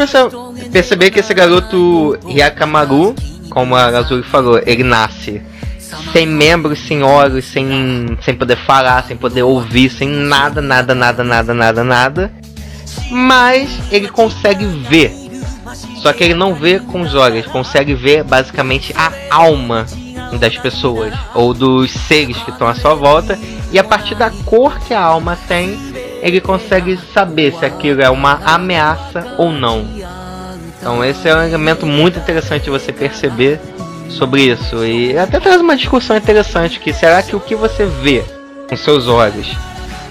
perceber que esse garoto Hyakamaru como a Azul falou, ele nasce sem membros, sem olhos, sem, sem poder falar, sem poder ouvir, sem nada, nada, nada, nada, nada, nada. Mas ele consegue ver. Só que ele não vê com os olhos, consegue ver basicamente a alma das pessoas ou dos seres que estão à sua volta. E a partir da cor que a alma tem, ele consegue saber se aquilo é uma ameaça ou não. Então esse é um elemento muito interessante de você perceber sobre isso. E até traz uma discussão interessante que será que o que você vê com seus olhos,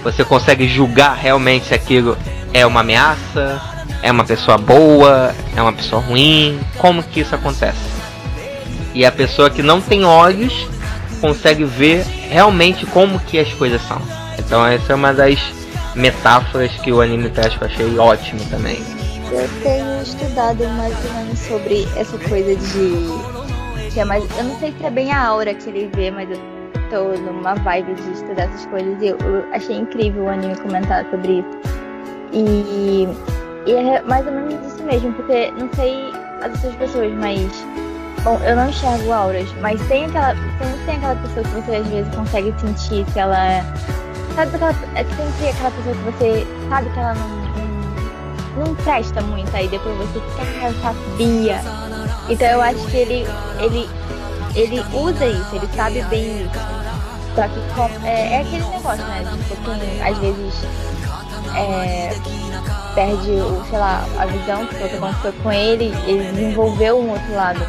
você consegue julgar realmente se aquilo é uma ameaça, é uma pessoa boa, é uma pessoa ruim? Como que isso acontece? E a pessoa que não tem olhos consegue ver realmente como que as coisas são. Então essa é uma das metáforas que o anime traz que eu achei ótimo também. Eu tenho estudado mais ou menos sobre essa coisa de. Que é mais... Eu não sei se é bem a aura que ele vê, mas eu tô numa vibe de estudar essas coisas e eu, achei incrível o anime comentar sobre isso. E, e é mais ou menos isso mesmo, porque não sei as outras pessoas, mas Bom, eu não enxergo auras, mas tem aquela, tem, tem aquela pessoa que você às vezes consegue sentir que ela. Sabe aquela. É sempre aquela pessoa que você sabe que ela não, não, presta muito, aí depois você fica, ah, eu sabia. Então eu acho que ele, ele, ele usa isso, ele sabe bem isso. Só que é, é aquele negócio, né? Tipo, quem às vezes é, perde, o, sei lá, a visão que aconteceu com ele, ele desenvolveu um outro lado.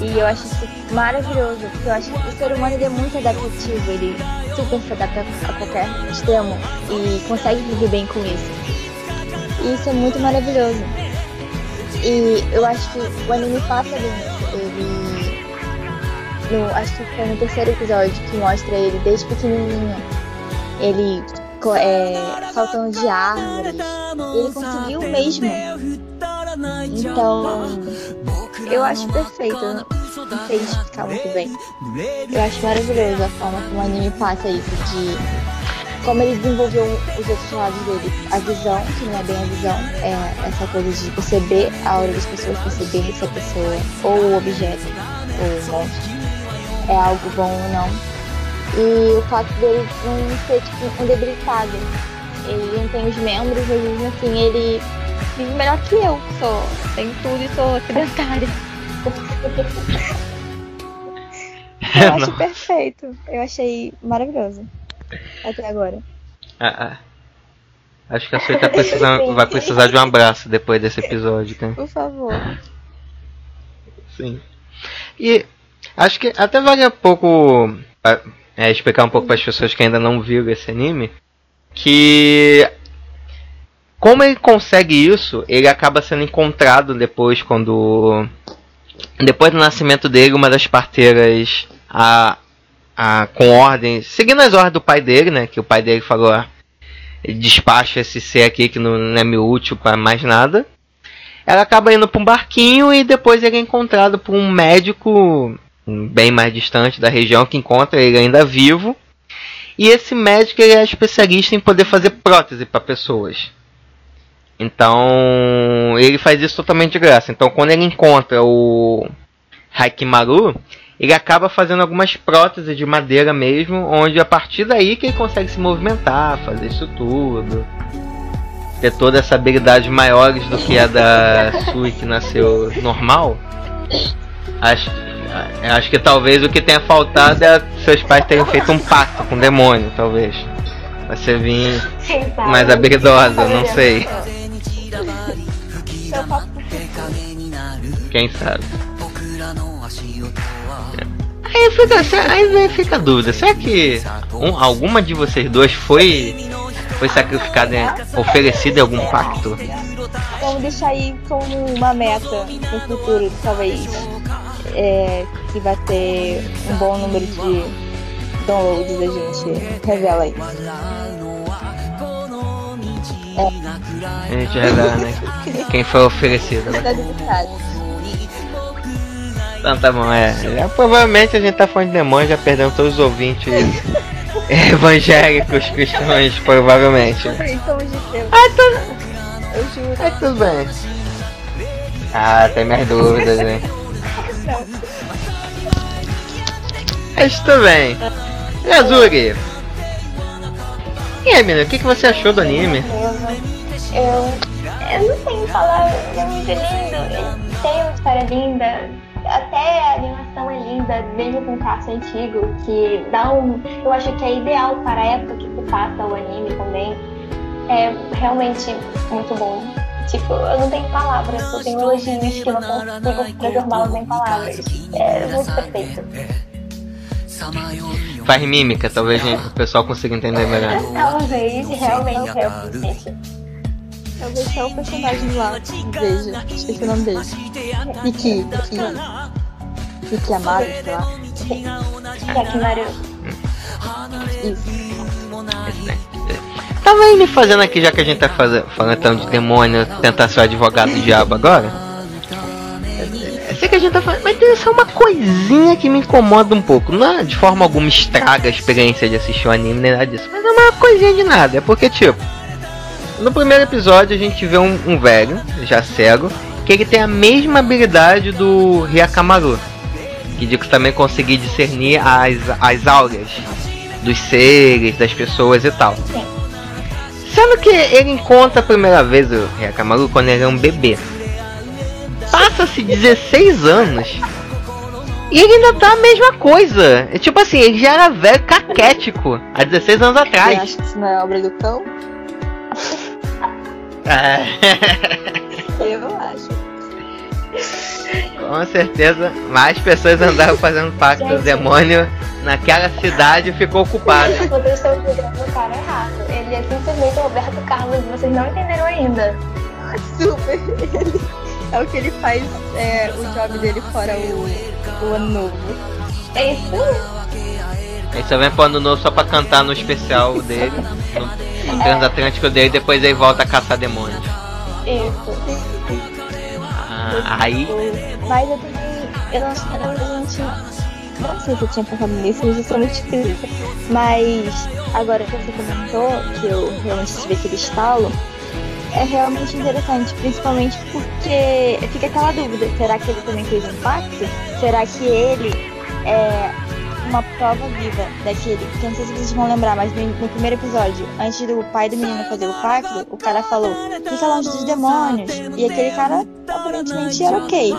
E eu acho isso maravilhoso, porque eu acho que o ser humano é muito adaptativo, ele super se adapta a qualquer extremo e consegue viver bem com isso. E isso é muito maravilhoso. E eu acho que o anime passa bem. Ele. No, acho que foi no terceiro episódio que mostra ele desde pequenininho. Ele é, saltando de árvores. Ele conseguiu mesmo. Então, eu acho perfeito. Não sei explicar muito bem. Eu acho maravilhoso a forma como o anime passa isso, de como ele desenvolveu os outros lados dele. A visão, que não é bem a visão, é essa coisa de perceber a hora das pessoas, perceber se a pessoa ou o objeto ou o monstro é algo bom ou não. E o fato dele não ser tipo um debilitado. Ele não tem os membros, mas mesmo assim ele vive melhor que eu, que sou. Tenho tudo e sou sedentária. eu acho perfeito. Eu achei maravilhoso. Até agora. Ah, ah. Acho que a Sui tá precisando, vai precisar de um abraço depois desse episódio, né? Por favor. Sim. E acho que até vale um pouco é, explicar um pouco para as pessoas que ainda não viram esse anime que como ele consegue isso, ele acaba sendo encontrado depois quando. Depois do nascimento dele, uma das parteiras a, a, com ordens. Seguindo as ordens do pai dele, né? Que o pai dele falou: ah, despacha esse ser aqui que não, não é me útil para mais nada. Ela acaba indo para um barquinho e depois ele é encontrado por um médico bem mais distante da região que encontra ele ainda vivo. E esse médico ele é especialista em poder fazer prótese para pessoas. Então, ele faz isso totalmente de graça. Então, quando ele encontra o Haikimaru, ele acaba fazendo algumas próteses de madeira mesmo, onde a partir daí que ele consegue se movimentar, fazer isso tudo. Ter toda essa habilidade maiores do que a da Sui que nasceu normal. Acho, acho que talvez o que tenha faltado é seus pais terem feito um pacto com o demônio, talvez. Você vir mais habilidosa, não sei. Quem sabe? Aí fica, aí fica a dúvida, será que um, alguma de vocês dois foi foi sacrificada, oferecida em algum pacto? Vamos deixar aí como uma meta no futuro, talvez. É, que vai ter um bom número de downloads a gente revela aí. É. A gente revela, né? Quem foi oferecido. Né? Então tá bom, é. é. Provavelmente a gente tá falando de demônio, já perdendo todos os ouvintes evangélicos cristãos, provavelmente. Ah, tudo. Eu juro. É tudo bem. Ah, tem minhas dúvidas, hein? Mas tudo bem. Yazuri. E aí, menina, o que, que você achou do anime? Eu, eu não sei falar, é muito lindo. Tem uma história linda. Até a animação é linda, mesmo com o traço antigo, que dá um. Eu acho que é ideal para a época que se passa o anime também. É realmente muito bom. Tipo, eu não tenho palavras, eu tenho elogios que eu não consigo transformá-los em palavras. É muito perfeito. Faz mímica, talvez o pessoal consiga entender melhor. Talvez, realmente é o difícil. Talvez só o personagem lá veja. Esqueci o nome dele. Iki, Iki. Iki Amado, sei lá. Yakimaru. Tava ele fazendo aqui, já que a gente tá fazendo, falando tanto de demônio, tentar ser o advogado do diabo agora. Eu sei que a gente tá falando, mas tem só uma coisinha que me incomoda um pouco. Não é de forma alguma estraga a experiência de assistir o anime nem nada disso, mas é uma coisinha de nada. É porque, tipo, no primeiro episódio a gente vê um, um velho, já cego, que ele tem a mesma habilidade do Ryakamaru. Que diz que também conseguir discernir as, as auras dos seres, das pessoas e tal. Sendo que ele encontra a primeira vez o Ryakamaru quando ele é um bebê. Passa-se 16 anos e ele ainda tá a mesma coisa. É tipo assim, ele já era velho caquético há 16 anos Você atrás. acha que isso não é obra do cão? É. Eu acho. Com certeza, mais pessoas andaram fazendo pacto do demônio naquela cidade e ficou ocupada. Vocês estão julgando o cara errado. Ele é simplesmente o Roberto Carlos e vocês não entenderam ainda. Super. É o que ele faz, é, o job dele fora o, o ano novo. É isso. Ele só vem pro ano novo só pra cantar no especial dele, no, no transatlântico dele, depois ele volta a caçar demônios. Isso. Ah, aí, Mas eu também. Eu não sei, gente. Não sei se eu tinha pensado nisso, mas eu sou muito esquisita. Mas agora que você comentou, que eu realmente tive aquele estalo, é realmente interessante, principalmente porque fica aquela dúvida, será que ele também fez um pacto? Será que ele é uma prova viva daquele? Eu não sei se vocês vão lembrar, mas no, no primeiro episódio, antes do pai do menino fazer o pacto, o cara falou, fica longe dos demônios. E aquele cara aparentemente era ok.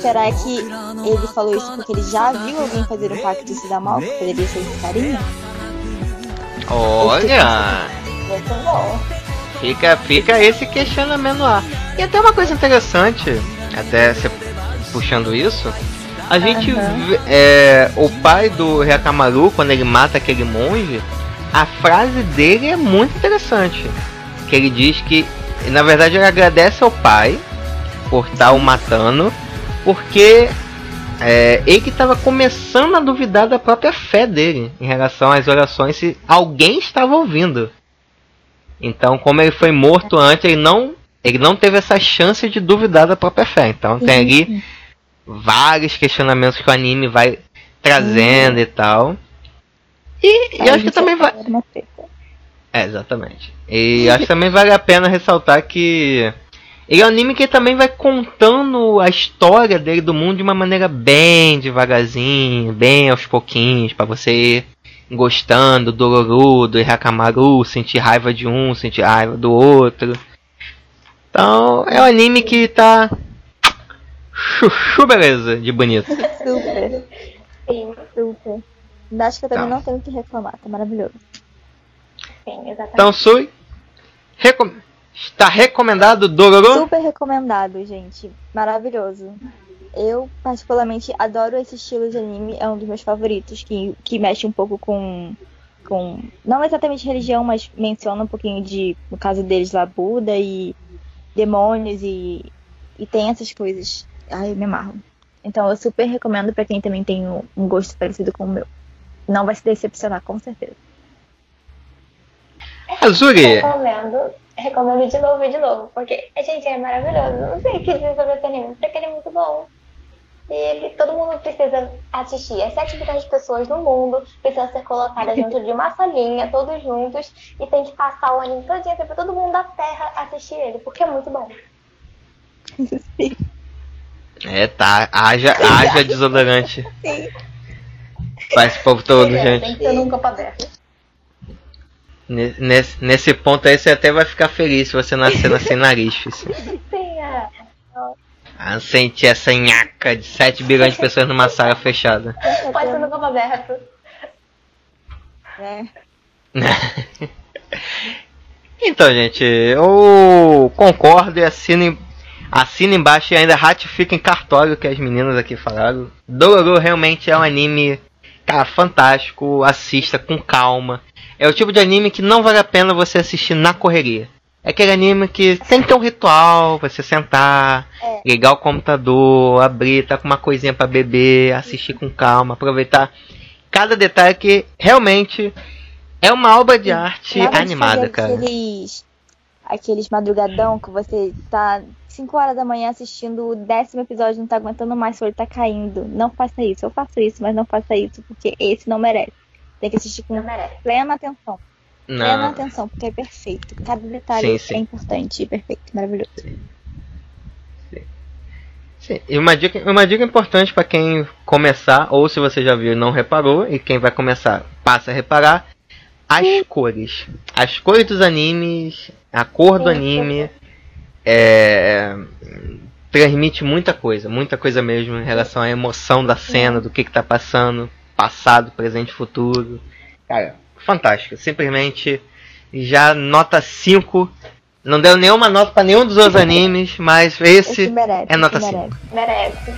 Será que ele falou isso porque ele já viu alguém fazer o pacto e se dar mal? Que poderia ser esse carinha? olha, bom. fica, fica esse questionamento lá. E até uma coisa interessante, até puxando isso, a gente Aham. vê, é, o pai do Ryakamaru, quando ele mata aquele monge, a frase dele é muito interessante. Que ele diz que, na verdade, ele agradece ao pai por estar o matando, porque é, ele que estava começando a duvidar da própria fé dele em relação às orações se alguém estava ouvindo. Então, como ele foi morto antes, ele não, ele não teve essa chance de duvidar da própria fé. Então, tem ali vários questionamentos que o anime vai trazendo e tal. E, e acho que também vai. É, exatamente. E acho que também vale a pena ressaltar que ele é um anime que também vai contando a história dele do mundo de uma maneira bem devagarzinho, bem aos pouquinhos, pra você ir gostando do Dororo, do Hyakamaru, sentir raiva de um, sentir raiva do outro. Então, é um anime que tá chuchu beleza de bonito. Super, Sim, super. Acho que eu também Tá. não tenho o que reclamar, tá maravilhoso. sim, exatamente. Então, Sui, recom está recomendado Dororo. Super recomendado, gente. Maravilhoso. Eu, particularmente, adoro esse estilo de anime. É um dos meus favoritos, que, que mexe um pouco com, com. Não exatamente religião, mas menciona um pouquinho de, no caso deles lá, Buda e demônios e, e tem essas coisas. Ai, me amarro. Então eu super recomendo pra quem também tem um, gosto parecido com o meu. Não vai se decepcionar, com certeza. Azuri, Recomendo, recomendo de novo e de novo, porque, gente, é maravilhoso. Não sei o que dizer sobre esse anime, porque ele é muito bom. E ele, todo mundo precisa assistir. As 7 bilhões de pessoas no mundo precisam ser colocadas dentro de uma salinha, todos juntos, e tem que passar o anime todinho pra todo mundo da Terra assistir ele, porque é muito bom. É, tá. Haja, haja desodorante. Pra esse povo todo, É, gente. Tem que ser num copo Nesse, nesse ponto aí você até vai ficar feliz se você nascer na sem nariz. Sim, é. Ah, sentir essa nhaca de 7 bilhões de pessoas numa sala fechada. Pode ser no copo aberto. É. então, gente, eu concordo e assino, assino embaixo e ainda ratifico em cartório que as meninas aqui falaram. Dororo realmente é um anime, cara, fantástico. Assista com calma. É o tipo de anime que não vale a pena você assistir na correria. É aquele anime que tem que ter um ritual, você sentar, É. ligar o computador, abrir, tá com uma coisinha pra beber, assistir com calma, aproveitar cada detalhe que realmente é uma obra de arte Nada animada, cara. Aqueles, aqueles madrugadão que você tá 5 horas da manhã assistindo o décimo episódio e não tá aguentando mais, seu olho tá caindo. Não faça isso. Eu faço isso, mas não faça isso, porque esse não merece. Tem que assistir com Não merece. plena atenção. Plena Não, atenção, porque é perfeito. Cada detalhe Sim, sim. é importante e perfeito, maravilhoso. sim. E uma dica, uma dica importante pra quem começar, ou se você já viu e não reparou, e quem vai começar passa a reparar, as cores. As cores dos animes, a cor do anime é, transmite muita coisa, muita coisa mesmo em relação à emoção da cena, do que que tá passando, passado, presente, futuro. Cara, fantástico, simplesmente já nota 5. Não deu nenhuma nota pra nenhum dos outros animes, mas esse Esse merece. é nota esse 5. merece.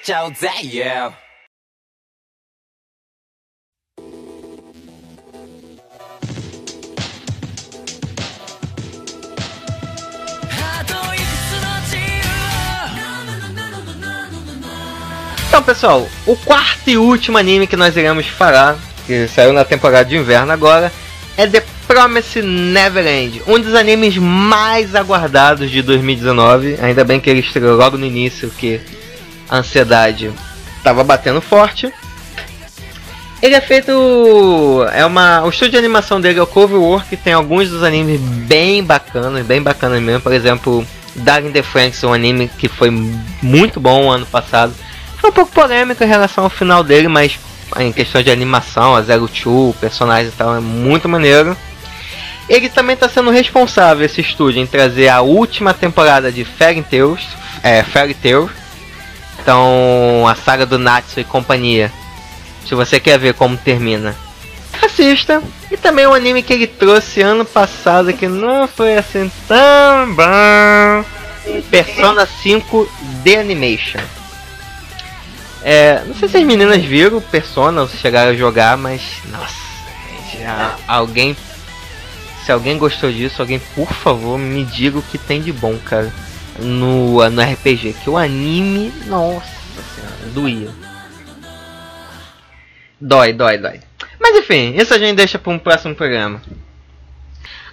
ちゃおうぜ yeah あといくつの自由 Então, pessoal, o quarto e último anime que nós iremos falar, que saiu na temporada de inverno agora, é The Promise Neverland, um dos animes mais aguardados de 2019. Ainda bem que ele estreou logo no início, que a ansiedade estava batendo forte. Ele é feito. É uma. O estúdio de animação dele é o Coverwork, tem alguns dos animes bem bacanas, bem bacanas mesmo. Por exemplo, Darling the Franks, um anime que foi muito bom ano passado. Foi um pouco polêmico em relação ao final dele, mas em questão de animação, a Zero Two, personagens e tal, é muito maneiro. Ele também está sendo responsável, esse estúdio, em trazer a última temporada de Fairy Tales, é, Fairy Tail. Então, a saga do Natsu e companhia. Se você quer ver como termina, assista. E também um anime que ele trouxe ano passado que não foi assim tão bom. Persona 5 The Animation. É, não sei se as meninas viram Persona ou se chegaram a jogar, mas nossa, já alguém se alguém gostou disso, alguém por favor me diga o que tem de bom, cara, no, no RPG, que o anime, nossa senhora, doía. Dói, dói, dói. Mas enfim, isso a gente deixa para um próximo programa.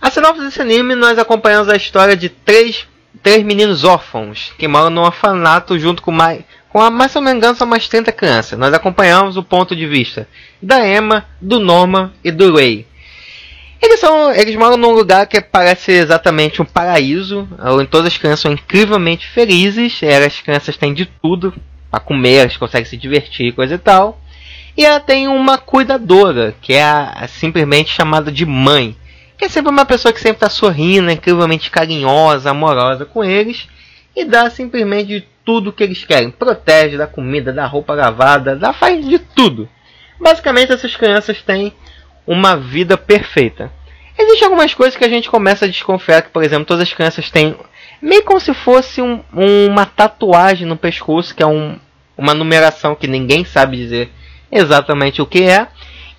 A sinopse desse anime, nós acompanhamos a história de três, três meninos órfãos que moram num orfanato junto com mais, com a, mais ou menos mais 30 crianças. Nós acompanhamos o ponto de vista da Emma, do Norman e do Ray. Eles, são, eles moram num lugar que parece exatamente um paraíso, onde todas as crianças são incrivelmente felizes, as crianças têm de tudo para comer, elas conseguem se divertir, coisa e tal. E ela tem uma cuidadora, que é a, a simplesmente chamada de mãe, que é sempre uma pessoa que sempre está sorrindo, incrivelmente carinhosa, amorosa com eles, e dá simplesmente tudo que eles querem. Protege, dá comida, dá roupa lavada, dá faz de tudo. Basicamente essas crianças têm uma vida perfeita. Existem algumas coisas que a gente começa a desconfiar que, por exemplo, todas as crianças têm meio como se fosse um, uma tatuagem no pescoço, que é um, uma numeração que ninguém sabe dizer exatamente o que é.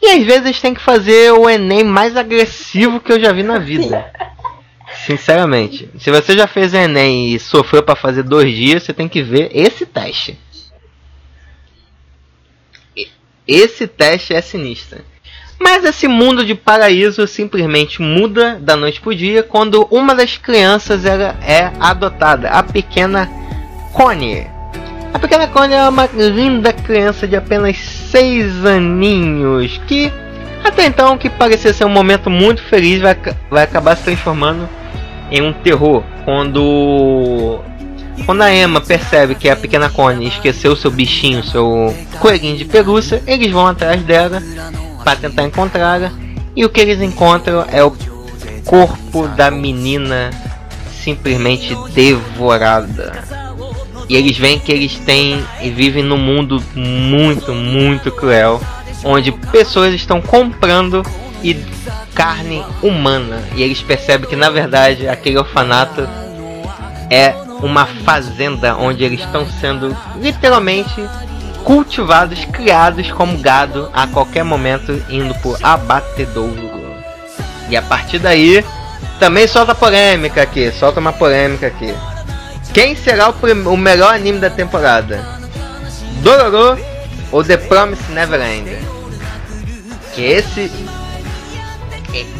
E às vezes tem que fazer o Enem mais agressivo que eu já vi na vida. Sinceramente. Se você já fez Enem e sofreu para fazer dois dias, você tem que ver esse teste. Esse teste é sinistro. Mas esse mundo de paraíso simplesmente muda da noite pro dia quando uma das crianças era, é adotada, a pequena Connie. A pequena Connie é uma linda criança de apenas 6 aninhos que até então que parecia ser um momento muito feliz vai, vai acabar se transformando em um terror quando quando a Emma percebe que a pequena Connie esqueceu seu bichinho, seu coelhinho de pelúcia, eles vão atrás dela para tentar encontrá-la. E o que eles encontram é o corpo da menina simplesmente devorada. E eles veem que eles têm e vivem num mundo muito, muito cruel, onde pessoas estão comprando e carne humana. E eles percebem que na verdade aquele orfanato é uma fazenda onde eles estão sendo literalmente cultivados, criados como gado a qualquer momento indo por abatedouro. E a partir daí, também solta polêmica aqui, solta uma polêmica aqui. Quem será o, o melhor anime da temporada? Dororo ou The Promise Neverland? Que esse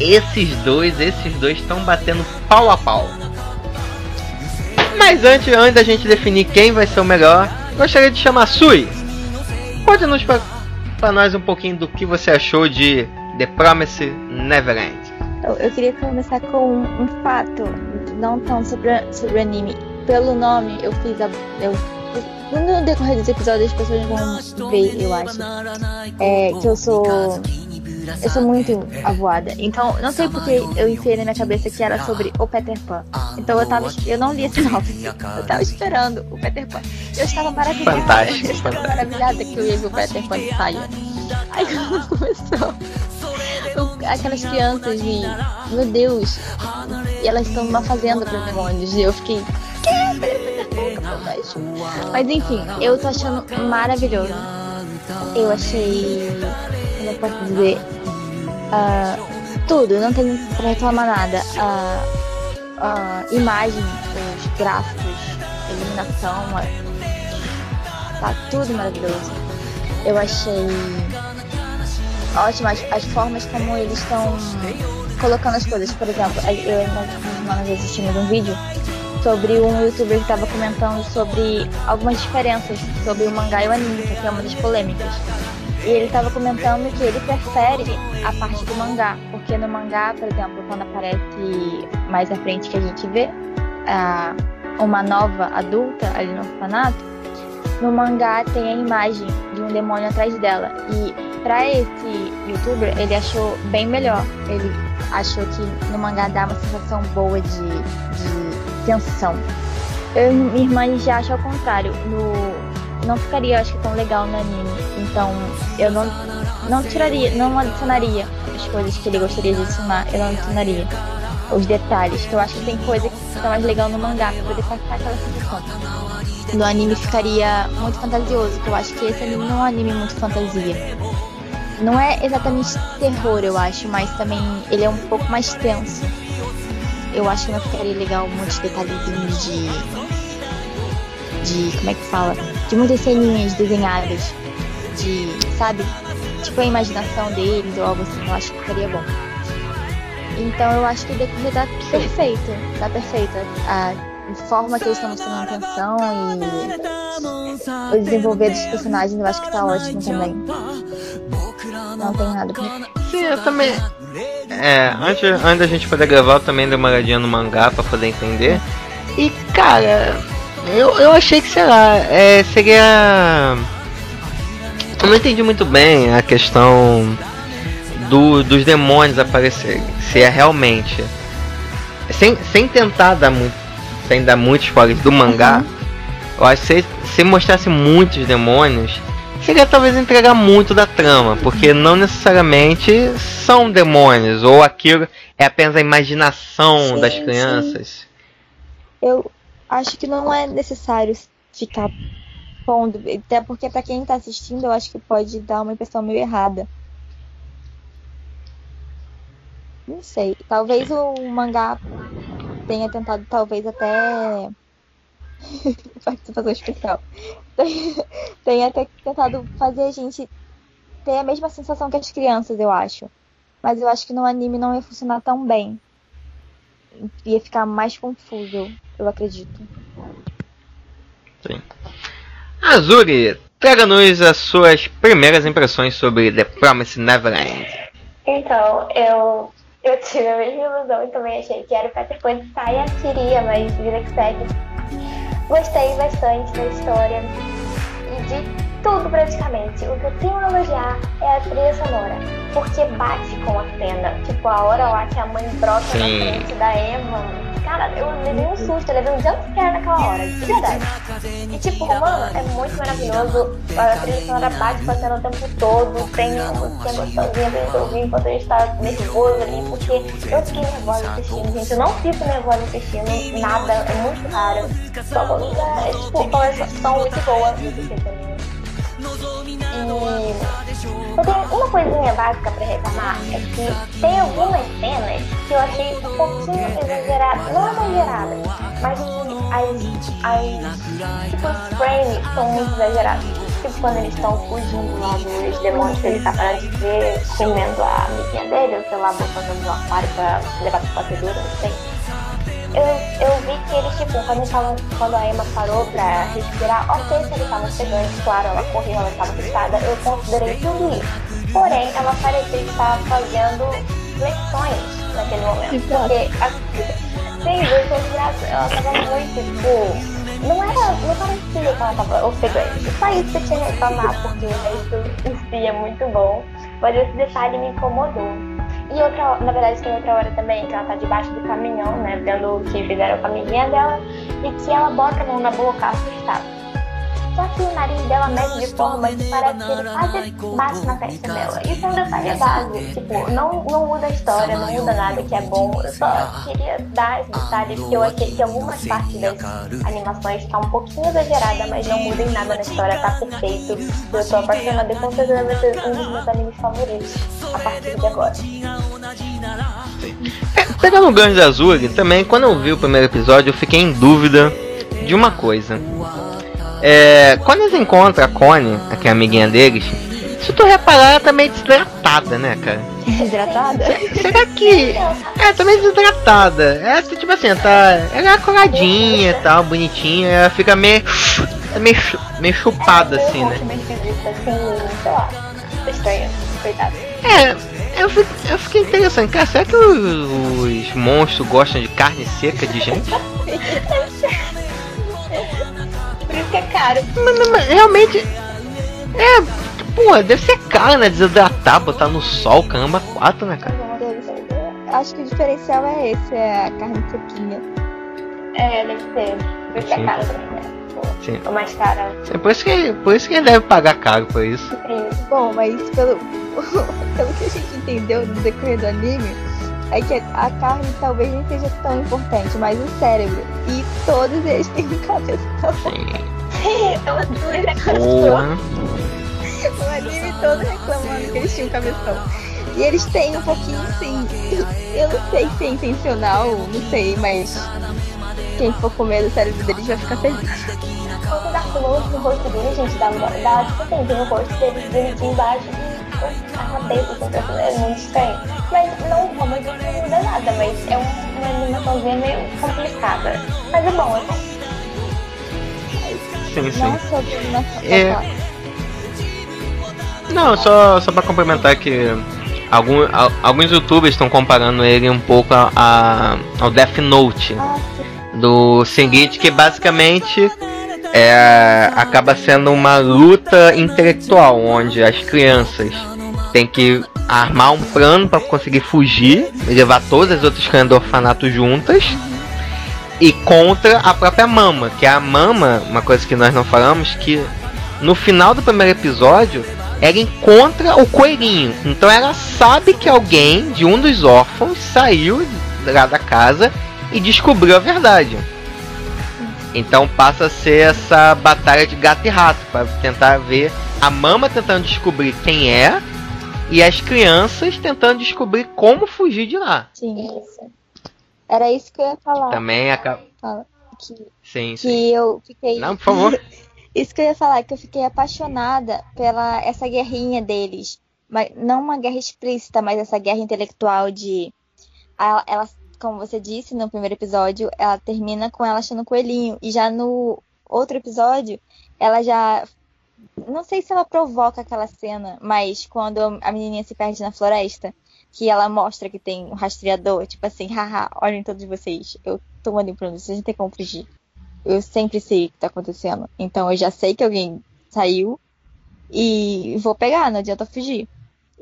esses dois, esses dois estão batendo pau a pau. Mas antes, antes da gente definir quem vai ser o melhor, gostaria de chamar Sui. Conte-nos para nós um pouquinho do que você achou de The Promise Neverland. Eu, queria começar com um, um fato, não tão sobre, sobre anime. Pelo nome, eu fiz a. Eu, no decorrer dos episódios, as pessoas vão ver, eu acho. É, que eu sou eu sou muito avoada. Então, não sei porque eu enfiei na minha cabeça que era sobre o Peter Pan. Então eu tava. Eu não li esse nome. Eu tava esperando o Peter Pan. Eu estava maravilhada. Fantástico. Eu estava maravilhada que eu ia ver o Peter Pan de saia. Aí quando começou. Aquelas crianças e. Meu Deus! E elas estão numa fazenda para demônios. E eu fiquei. Mas enfim, eu tô achando maravilhoso. Eu achei. Eu posso dizer? Uh, tudo, não tem pra reclamar nada. A uh, uh, imagem, os gráficos, iluminação, tá tudo maravilhoso. Eu achei ótimo as, as formas como eles estão colocando as coisas. Por exemplo, eu minhas irmãs assistimos um vídeo sobre um youtuber que estava comentando sobre algumas diferenças sobre o mangá e o anime, que é uma das polêmicas. E ele estava comentando que ele prefere a parte do mangá, porque no mangá, por exemplo, quando aparece mais à frente que a gente vê a, uma nova adulta ali no orfanato, no mangá tem a imagem de um demônio atrás dela. E para esse youtuber, ele achou bem melhor. Ele achou que no mangá dá uma sensação boa de, de tensão. Eu e minha irmã já acha ao contrário. No, não ficaria, acho que, tão legal no anime. Então, eu não, não tiraria, não adicionaria as coisas que ele gostaria de adicionar, eu não adicionaria os detalhes, que eu acho que tem coisa que fica mais legal no mangá pra poder passar aquela sensação. No anime ficaria muito fantasioso, que eu acho que esse anime não é um anime muito fantasia. Não é exatamente terror, eu acho, mas também ele é um pouco mais tenso. Eu acho que não ficaria legal muitos detalhezinhos de. De. como é que fala? de muitas ceninhas desenhadas, de, sabe? Tipo a imaginação deles ou algo assim, eu acho que ficaria bom. Então eu acho que o decorrer tá perfeito, tá perfeito. A forma que eles estão mostrando a atenção e o desenvolver dos personagens eu acho que tá ótimo também. Não tem nada pra Sim, eu também. É, antes, antes da gente poder gravar, eu também dei uma olhadinha no mangá pra poder entender. E cara, eu, eu achei que, sei lá, é, seria. Eu não entendi muito bem a questão do, dos demônios aparecerem. Se é realmente. Sem, sem tentar dar muito. Sem dar muitos spoilers do mangá. Uhum. Eu acho que se, se mostrasse muitos demônios. Seria talvez entregar muito da trama. Porque não necessariamente são demônios. Ou aquilo é apenas a imaginação sim, das crianças. Sim. Eu, acho que não é necessário ficar pondo, até porque para quem está assistindo, eu acho que pode dar uma impressão meio errada. Não sei, talvez o mangá tenha tentado talvez até participação especial. tenha até tentado fazer a gente ter a mesma sensação que as crianças, eu acho. Mas eu acho que no anime não ia funcionar tão bem. Ia ficar mais confuso eu acredito. Sim. Azuri, traga-nos as suas primeiras impressões sobre The Promised Neverland. Então, eu, eu tive a mesma ilusão e também achei que era o Peter Pan de saia tiria, mas vida que segue. Gostei bastante da história e de tudo praticamente. O que eu tenho a elogiar é a trilha sonora, porque bate com a cena. Tipo, a hora lá que a mãe brota Sim. na frente da Eva. Cara, eu levei um susto, eu levei um jumpscare naquela hora, de verdade. E tipo, mano, é muito maravilhoso. A trilha sonora bate com a cena o tempo todo. Tem uma música gostosinha pra gente ouvir enquanto a gente tá nervoso ali, porque eu fiquei nervosa assistindo, gente. Eu não fico nervosa assistindo nada, é muito raro. Só quando é, tipo, conversação muito boa também. E eu tenho uma coisinha básica pra reclamar, é que tem algumas cenas que eu achei um pouquinho exageradas, não exageradas, mas as, as tipo, os frames são muito exagerados. Tipo quando eles estão fugindo lá dos demônios que ele tá parando de ver, comendo a amiguinha dele, ou sei lá, botando no aquário pra levar pra batedura, não sei eu, eu vi que eles, tipo, quando, eles tavam, quando a Emma parou pra respirar, ok, se eles estavam chegando, claro, ela correu, ela estava assustada, eu considerei tudo isso. Porém, ela parecia que estava fazendo flexões naquele momento. Porque, a, sim, considerava, ela estava muito, tipo, não era, não parecia que ela estava ofegante. Só isso que eu tinha que reclamar, porque o resto em si é muito bom. Mas esse detalhe me incomodou. E outra, na verdade, tem outra hora também que ela tá debaixo do caminhão, né? Vendo que fizeram com a amiguinha dela e que ela bota a mão na boca assustada. Só que o nariz dela mexe de forma que parece que ele quase bate na testa dela. Isso é um detalhe base. Tipo, não, não muda a história, não muda nada que é bom. Eu só queria dar esse detalhe porque eu achei que algumas partes das animações tá um pouquinho exagerada, mas não muda em nada na história, tá perfeito. Eu tô apaixonada e com certeza vai ser um dos meus animes favoritos a partir de agora. É, pegando o gancho da também, quando eu vi o primeiro episódio, eu fiquei em dúvida de uma coisa. É, quando eles encontram a Connie, que é a amiguinha deles, se tu reparar, ela tá meio desidratada, né, cara? Hidratada? Será que. É, tá meio desidratada. É, tipo assim, tá. Ela é coladinha e tal, bonitinha, ela fica meio. Tá meio, meio chupada assim, né? É, eu fiquei, eu fiquei interessante. Cara, será que os, os monstros gostam de carne seca de gente? Isso que é caro. Mas, mas- realmente. É. Pô, deve ser caro, né? Desidratar, botar no sol, caramba, quatro, né, cara? Deve ser. Acho que o diferencial é esse, é a carne sequinha. É, deve ser. Isso que Sim. é caro também, né? Sim. Ou mais cara. É por isso que, por isso que ele deve pagar caro por isso. Isso. Bom, mas pelo, pelo que a gente entendeu no decorrer do anime, é que a carne talvez nem seja tão importante, mas o cérebro. E todos eles têm um cabeção. Sim. Eu adoro Porra. O anime todo reclamando que eles tinham cabeção. E eles têm um pouquinho sim. Eu não sei se é intencional, não sei, mas quem for comer o cérebro deles vai ficar feliz. Quando dá close no rosto dele, gente, dá, dá tipo assim, tem o rosto dele bonitinho embaixo a cabeça, assim, pra é muito estranho. Mas não, como eu disse, não muda nada, mas é um- uma animaçãozinha meio complicada. Mas é bom, é bom. Sim, sim. Não sobre animação. É. Não, só, só pra complementar que algum, al- alguns youtubers estão comparando ele um pouco a, a- ao Death Note Ah, do Senguichi, que basicamente é, acaba sendo uma luta intelectual, onde as crianças têm que armar um plano para conseguir fugir e levar todas as outras crianças do orfanato juntas. E contra a própria Mama, que a Mama, uma coisa que nós não falamos, que no final do primeiro episódio, ela encontra o coelhinho. Então ela sabe que alguém de um dos órfãos saiu lá da casa e descobriu a verdade. Então passa a ser essa batalha de gato e rato para tentar ver a mama tentando descobrir quem é e as crianças tentando descobrir como fugir de lá. Sim. Isso. Era isso que eu ia falar. Também acaba. Que, Sim, sim. que eu fiquei. Não, por favor. Isso que eu ia falar, que eu fiquei apaixonada pela essa guerrinha deles. Mas não uma guerra explícita, mas essa guerra intelectual de. Ela, como você disse no primeiro episódio, ela termina com ela achando um coelhinho. E já no outro episódio, ela já. Não sei se ela provoca aquela cena, mas quando a menininha se perde na floresta, que ela mostra que tem um rastreador, tipo assim, haha, olhem todos vocês, eu tô mandando pra vocês, não tem como fugir. eu sempre sei o que tá acontecendo. Então eu já sei que alguém saiu e vou pegar, não adianta fugir.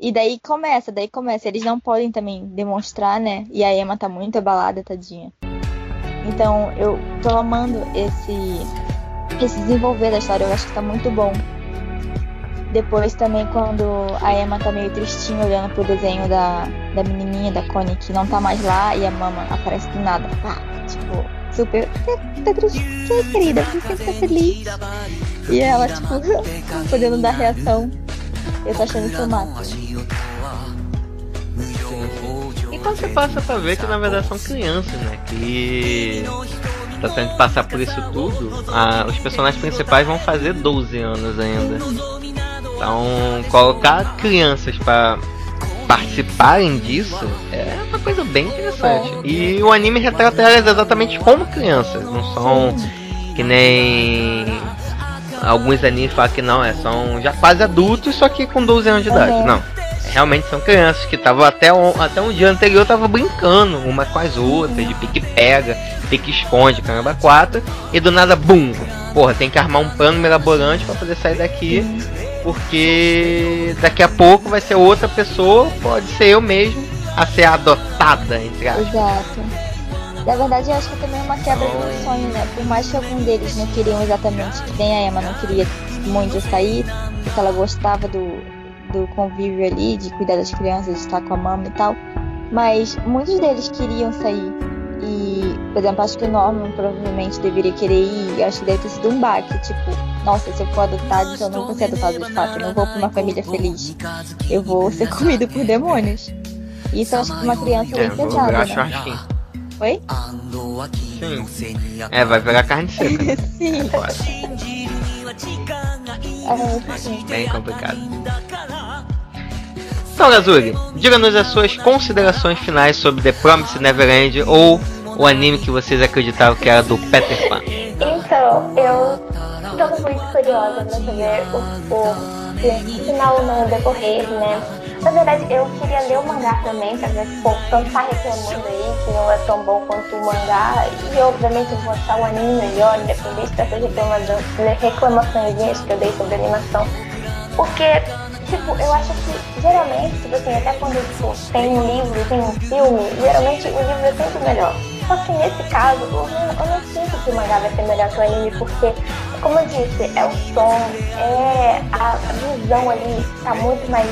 E daí começa, daí começa. Eles não podem também demonstrar, né? E a Emma tá muito abalada, tadinha. Então eu tô amando esse, esse desenvolver da história, eu acho que tá muito bom. Depois também quando a Emma tá meio tristinha olhando pro desenho da, da menininha, da Connie, que não tá mais lá e a mama aparece do nada. Pá, tipo, super. Tá triste, querida, você sempre tá feliz. E ela, tipo, podendo dar reação. Eu tô achando o máximo. E quando você passa pra ver que na verdade são crianças, né? Que tá tendo que passar por isso tudo, ah, os personagens principais vão fazer 12 anos ainda. Então, colocar crianças para participarem disso é uma coisa bem interessante. E o anime retrata elas exatamente como crianças, não são que nem alguns animes falam que não, é, são já quase adultos, só que com 12 anos de idade. Uhum. Não. Realmente são crianças que estavam até, um, até um dia anterior tava brincando umas com as outras, de pique-pega, pique-esconde, caramba, quatro, e do nada, bum! Porra, tem que armar um plano mirabolante para poder sair daqui, porque daqui a pouco vai ser outra pessoa, pode ser eu mesmo, a ser adotada, entre aspas. Exato. Na verdade, eu acho que também é uma quebra de sonho, né? Por mais que algum deles não queriam exatamente, que nem a Emma não queria muito sair, porque ela gostava do, do convívio ali, de cuidar das crianças, de estar com a mama e tal. Mas muitos deles queriam sair. E, por exemplo, acho que o Norman provavelmente deveria querer ir. Acho que deve ter sido um baque. Tipo, nossa, se eu for adotado, então eu não vou ser adotado de fato. Eu não vou pra uma família feliz. Eu vou ser comido por demônios. Isso eu acho que uma criança é É, bem pesada. virar Né? churrasquinho. Oi? Sim. É, vai virar carne seca. né? Sim. É. Bem complicado. Então, Lazuri, diga-nos as suas considerações finais sobre The Promised Neverland ou o anime que vocês acreditavam que era do Peter Pan. Então, eu tô muito curiosa pra saber o, o final no decorrer, né? Na verdade, eu queria ler o mangá também, pra ver se o povo tanto tá reclamando aí, que não é tão bom quanto o mangá. E obviamente eu vou achar o anime melhor, independente dessas reclama- reclamações que eu dei sobre animação. Porque, tipo, eu acho que geralmente, tipo assim, até quando tipo, tem um livro, tem um filme, geralmente o livro é sempre melhor. Só que nesse caso, eu não, eu não sinto que o mangá vai ser melhor que o anime, porque, como eu disse, é o som, é a visão ali, tá muito mais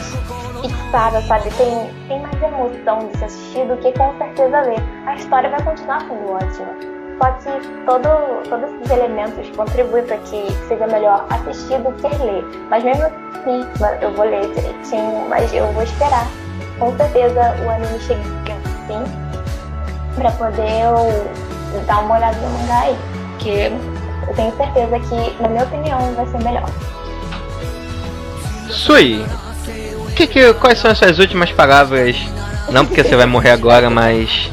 fixada, sabe? Tem, tem mais emoção de se assistir do que com certeza ler. A história vai continuar sendo ótima. Só que todo, todos esses elementos contribuem para que seja melhor assistir do que ler. Mas mesmo assim, eu vou ler direitinho, mas eu vou esperar. Com certeza o anime chega assim, pra poder eu dar uma olhada no mangá aí. Porque eu tenho certeza que, na minha opinião, vai ser melhor. Sui, que, que, quais são as suas últimas palavras? Não porque você vai morrer agora, mas.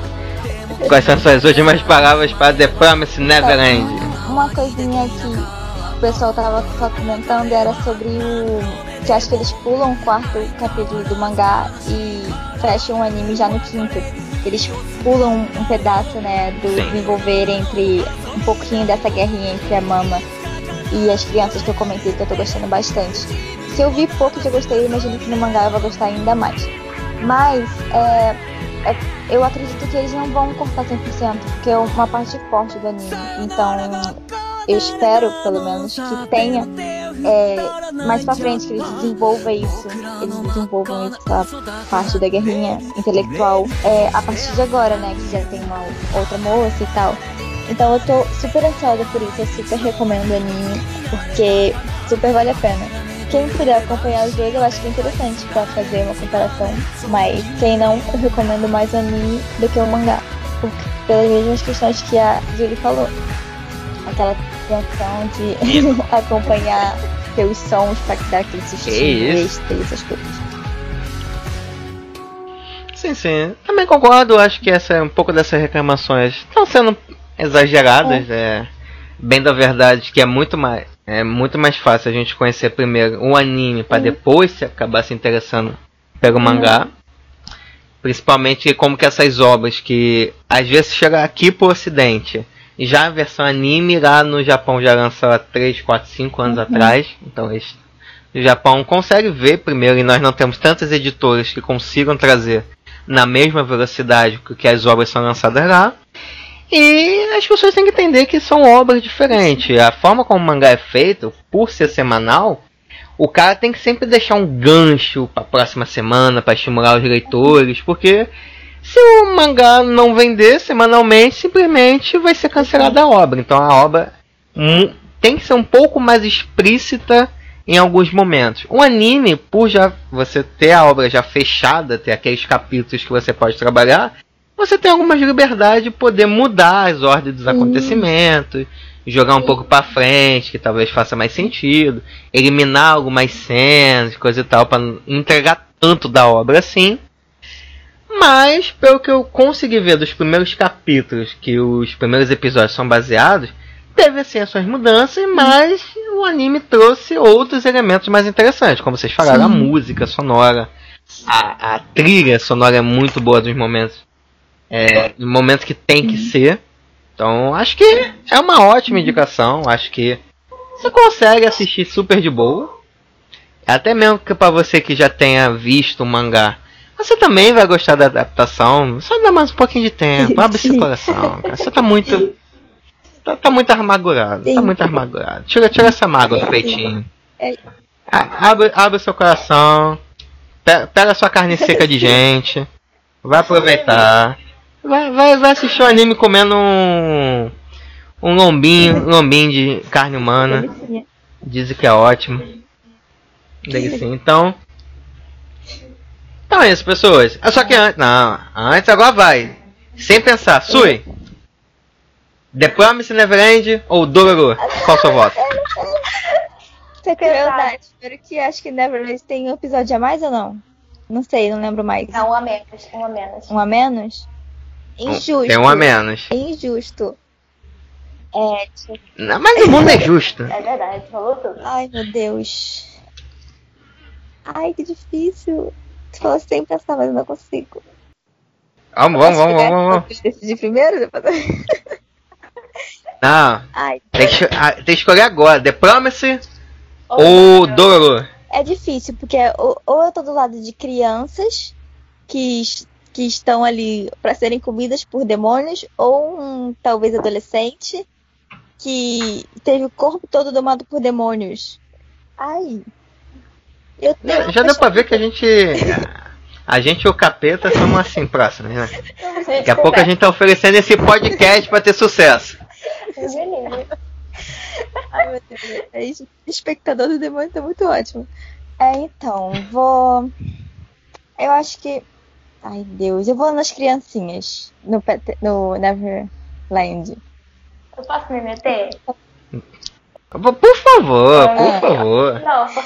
Quais são as suas últimas palavras para The Promised Neverland? Uma coisinha que o pessoal tava só comentando era sobre o. que acho que eles pulam o quarto capítulo do mangá e fecham o anime já no quinto. Eles pulam um pedaço, né, do Sim. desenvolver entre um pouquinho dessa guerrinha entre a mama e as crianças que eu comentei que eu tô gostando bastante. Se eu vi pouco que eu gostei, imagino que no mangá eu vou gostar ainda mais. Mas é, é- eu acredito que eles não vão cortar 100%, porque é uma parte forte do anime. Então eu espero, pelo menos, que tenha é, mais pra frente, que eles desenvolvam isso, eles desenvolvam essa parte da guerrinha intelectual é, a partir de agora, né? Que já tem uma outra moça e tal. Então eu tô super ansiosa por isso, eu super recomendo o anime, porque super vale a pena. Quem puder acompanhar os dois, eu acho que é interessante pra fazer uma comparação. Mas quem não, eu recomendo mais o anime do que o mangá. Porque, pelas mesmas questões que a Julie falou. Aquela tensão de acompanhar pelos sons pra dar aquele sustinho isso? extra e essas coisas. Sim, sim. Também concordo, acho que essa, um pouco dessas reclamações estão sendo exageradas. É. Bem da verdade que é muito mais. É muito mais fácil a gente conhecer primeiro um anime para depois se acabar se interessando pelo mangá. Principalmente como que essas obras que às vezes chegam aqui pro ocidente Já a versão anime lá no Japão já lançou há 3, 4, 5 anos atrás. Então eles, o Japão consegue ver primeiro e nós não temos tantas editoras que consigam trazer na mesma velocidade que as obras são lançadas lá. E as pessoas têm que entender que são obras diferentes. A forma como o mangá é feito, por ser semanal, o cara tem que sempre deixar um gancho para a próxima semana para estimular os leitores, porque se o mangá não vender semanalmente, simplesmente vai ser cancelada a obra. Então a obra hum, tem que ser um pouco mais explícita em alguns momentos. O anime, por já você ter a obra já fechada, ter aqueles capítulos que você pode trabalhar, você tem alguma liberdade de poder mudar as ordens dos acontecimentos, jogar um pouco para frente, que talvez faça mais sentido, eliminar algumas cenas, coisa e tal, para não entregar tanto da obra assim. Mas, pelo que eu consegui ver dos primeiros capítulos, que os primeiros episódios são baseados, teve assim as suas mudanças, mas o anime trouxe outros elementos mais interessantes, como vocês falaram, a música sonora, a, a trilha sonora é muito boa nos momentos, é, nos momentos que tem que ser. Então, acho que é uma ótima indicação, acho que você consegue assistir super de boa. Até mesmo que para você que já tenha visto o mangá, você também vai gostar da adaptação. Só dá mais um pouquinho de tempo, abre seu coração. Cara. Você tá muito Tá, tá muito amargurado. Tá muito amargurado. Tira, tira essa mágoa do peitinho. É. A- Abre, abre seu coração. Pega, pega sua carne seca de gente. Vai aproveitar. Vai, vai, vai assistir o anime comendo um. Um lombinho, um lombinho de carne humana. Dizem que é ótimo. Delicinha. Então. Então é isso, pessoas. Ah, Só que antes. Não, antes agora vai. Sem pensar. Sui. The Promise Neverland ou Dororo? Qual o seu voto? Você é crueldade. Espero que acho que Neverland tem um episódio a mais ou não? Não sei, não lembro mais. Não, um a menos, um a menos. Um a menos? Injusto. Tem um a menos. É injusto. É, tipo, Não, mas o mundo é justo. é verdade, falou tudo. Ai, meu Deus. Ai, que difícil. Falou sem pensar, mas eu não consigo. Vamos, vamos, vamos, vamos, vamos. Posso decidir primeiro? Depois... Não, Ai, tem que, ah, tem que escolher agora. The Promise ou Dororo? é difícil, porque ou, ou eu tô do lado de crianças que, que estão ali para serem comidas por demônios, ou um talvez adolescente que teve o corpo todo domado por demônios. Ai. Eu tenho Já deu pra ver que a gente. A gente e o capeta somos assim próximos, né? Daqui a pouco a gente tá oferecendo esse podcast pra ter sucesso. Ai, meu Deus. É. Espectador do demônio tá muito ótimo. É, então, vou. Eu acho que. Ai, Deus. Eu vou nas criancinhas. No, Pet- no Neverland. Eu posso me meter? Por favor, por É. favor. Não, só,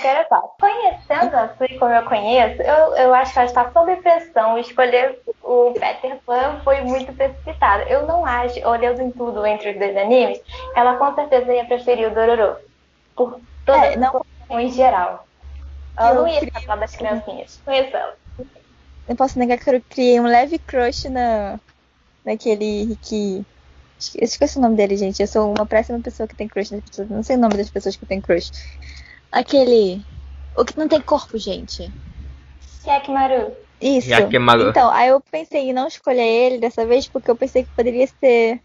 conhecendo a Sui como eu conheço, eu, eu acho que ela está sob pressão. Escolher o Peter Pan foi muito precipitado. Eu não acho, olhando em tudo entre os dois animes, ela com certeza ia preferir o Dororo. Por todas É, não- em geral. Ela Eu não ia escapar das criancinhas. Conheço ela. Não posso negar que eu criei um leve crush na, naquele que. Esque- Esqueci o nome dele, gente. Eu sou uma péssima pessoa que tem crush nas pessoas. Não sei o nome das pessoas que tem crush. Aquele. O que não tem corpo, gente. Yakimaru. Isso. Yakimaru. Então, aí eu pensei em não escolher ele dessa vez porque eu pensei que poderia ser,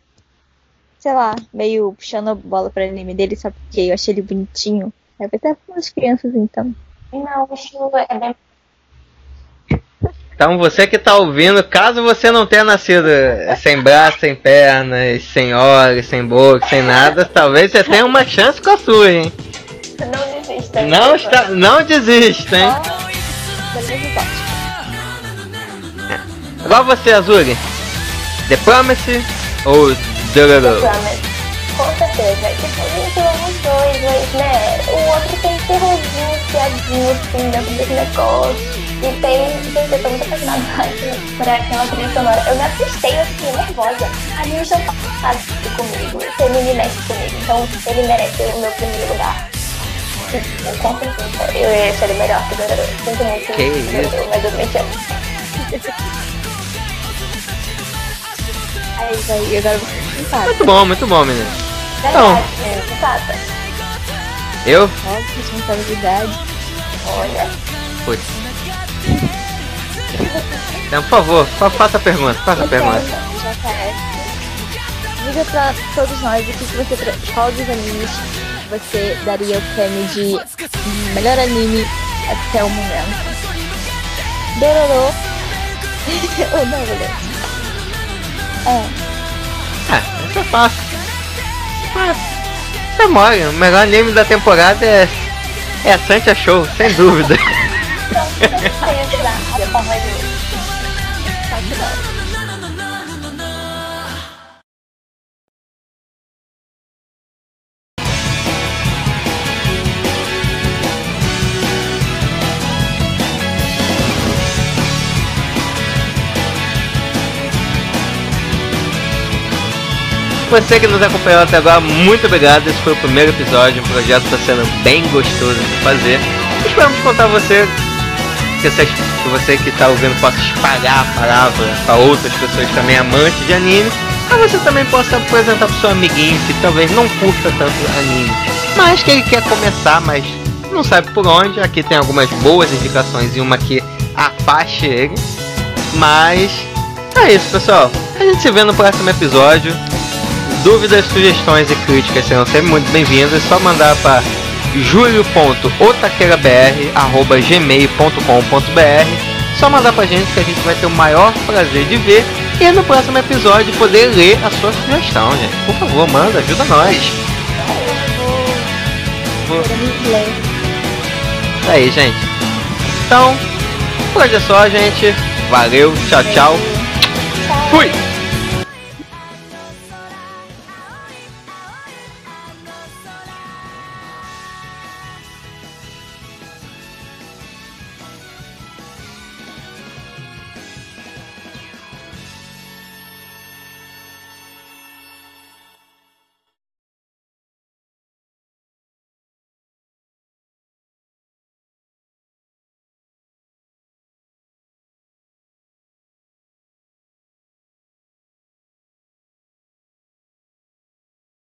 sei lá, meio puxando a bola pra anime dele só porque eu achei ele bonitinho. Eu pensei, ah, umas crianças então. Não, o estilo é bem. Então você que tá ouvindo, caso você não tenha nascido sem braço, sem pernas, sem olhos, sem boca, sem nada, talvez você tenha uma chance com a sua, hein? Não desista. Não, está, não desista, hein? Igual você, Azuri. The Promise ou Dororo? Promise. Com certeza. Tipo, gente, eu amo os dois, mas, né? O outro tem terrorzinho, piadinho, assim, dentro desse negócio. E tem, por aquela trilha sonora. Eu me assustei, eu fiquei nervosa. A Nilson faz isso comigo. Esse anime mexe comigo. Então, ele merece o meu primeiro lugar. E, Com certeza. Eu ia achar ele melhor que o Dororo. Sinto muito. Que isso. Mas eu amo. É isso aí, agora você empata. Muito bom, muito bom, menino. Verdade, empata. Eu? Ó, responsabilidade. Olha. Putz. Então, por favor, fa- faça a pergunta, faça a pergunta. Diga pra todos nós o que, você. Qual dos animes você daria o prêmio de melhor anime até o momento? Dororo. Ou beleza. É. Ah, isso é fácil. Ah, Você mole, o melhor anime da temporada é. É a Santia Show, sem dúvida. De. Você que nos acompanhou até agora, muito obrigado. Esse foi o primeiro episódio. O projeto está sendo bem gostoso de fazer. Esperamos contar você que você, que você que está ouvindo possa espalhar a palavra para outras pessoas também amantes de anime. Para você também possa apresentar para seu amiguinho que talvez não curta tanto anime, mas que ele quer começar, mas não sabe por onde. Aqui tem algumas boas indicações e uma que afaste ele. Mas é isso, pessoal. A gente se vê no próximo episódio. Dúvidas, sugestões e críticas serão sempre muito bem-vindas. É só mandar para julio.otaquerabr.gmail.com.br Só mandar pra gente que a gente vai ter o maior prazer de ver e no próximo episódio poder ler a sua sugestão, gente. Por favor, manda, ajuda nós. Vou-. Isso aí, gente. Então, por hoje é só, gente. Valeu, tchau, tchau. Fui!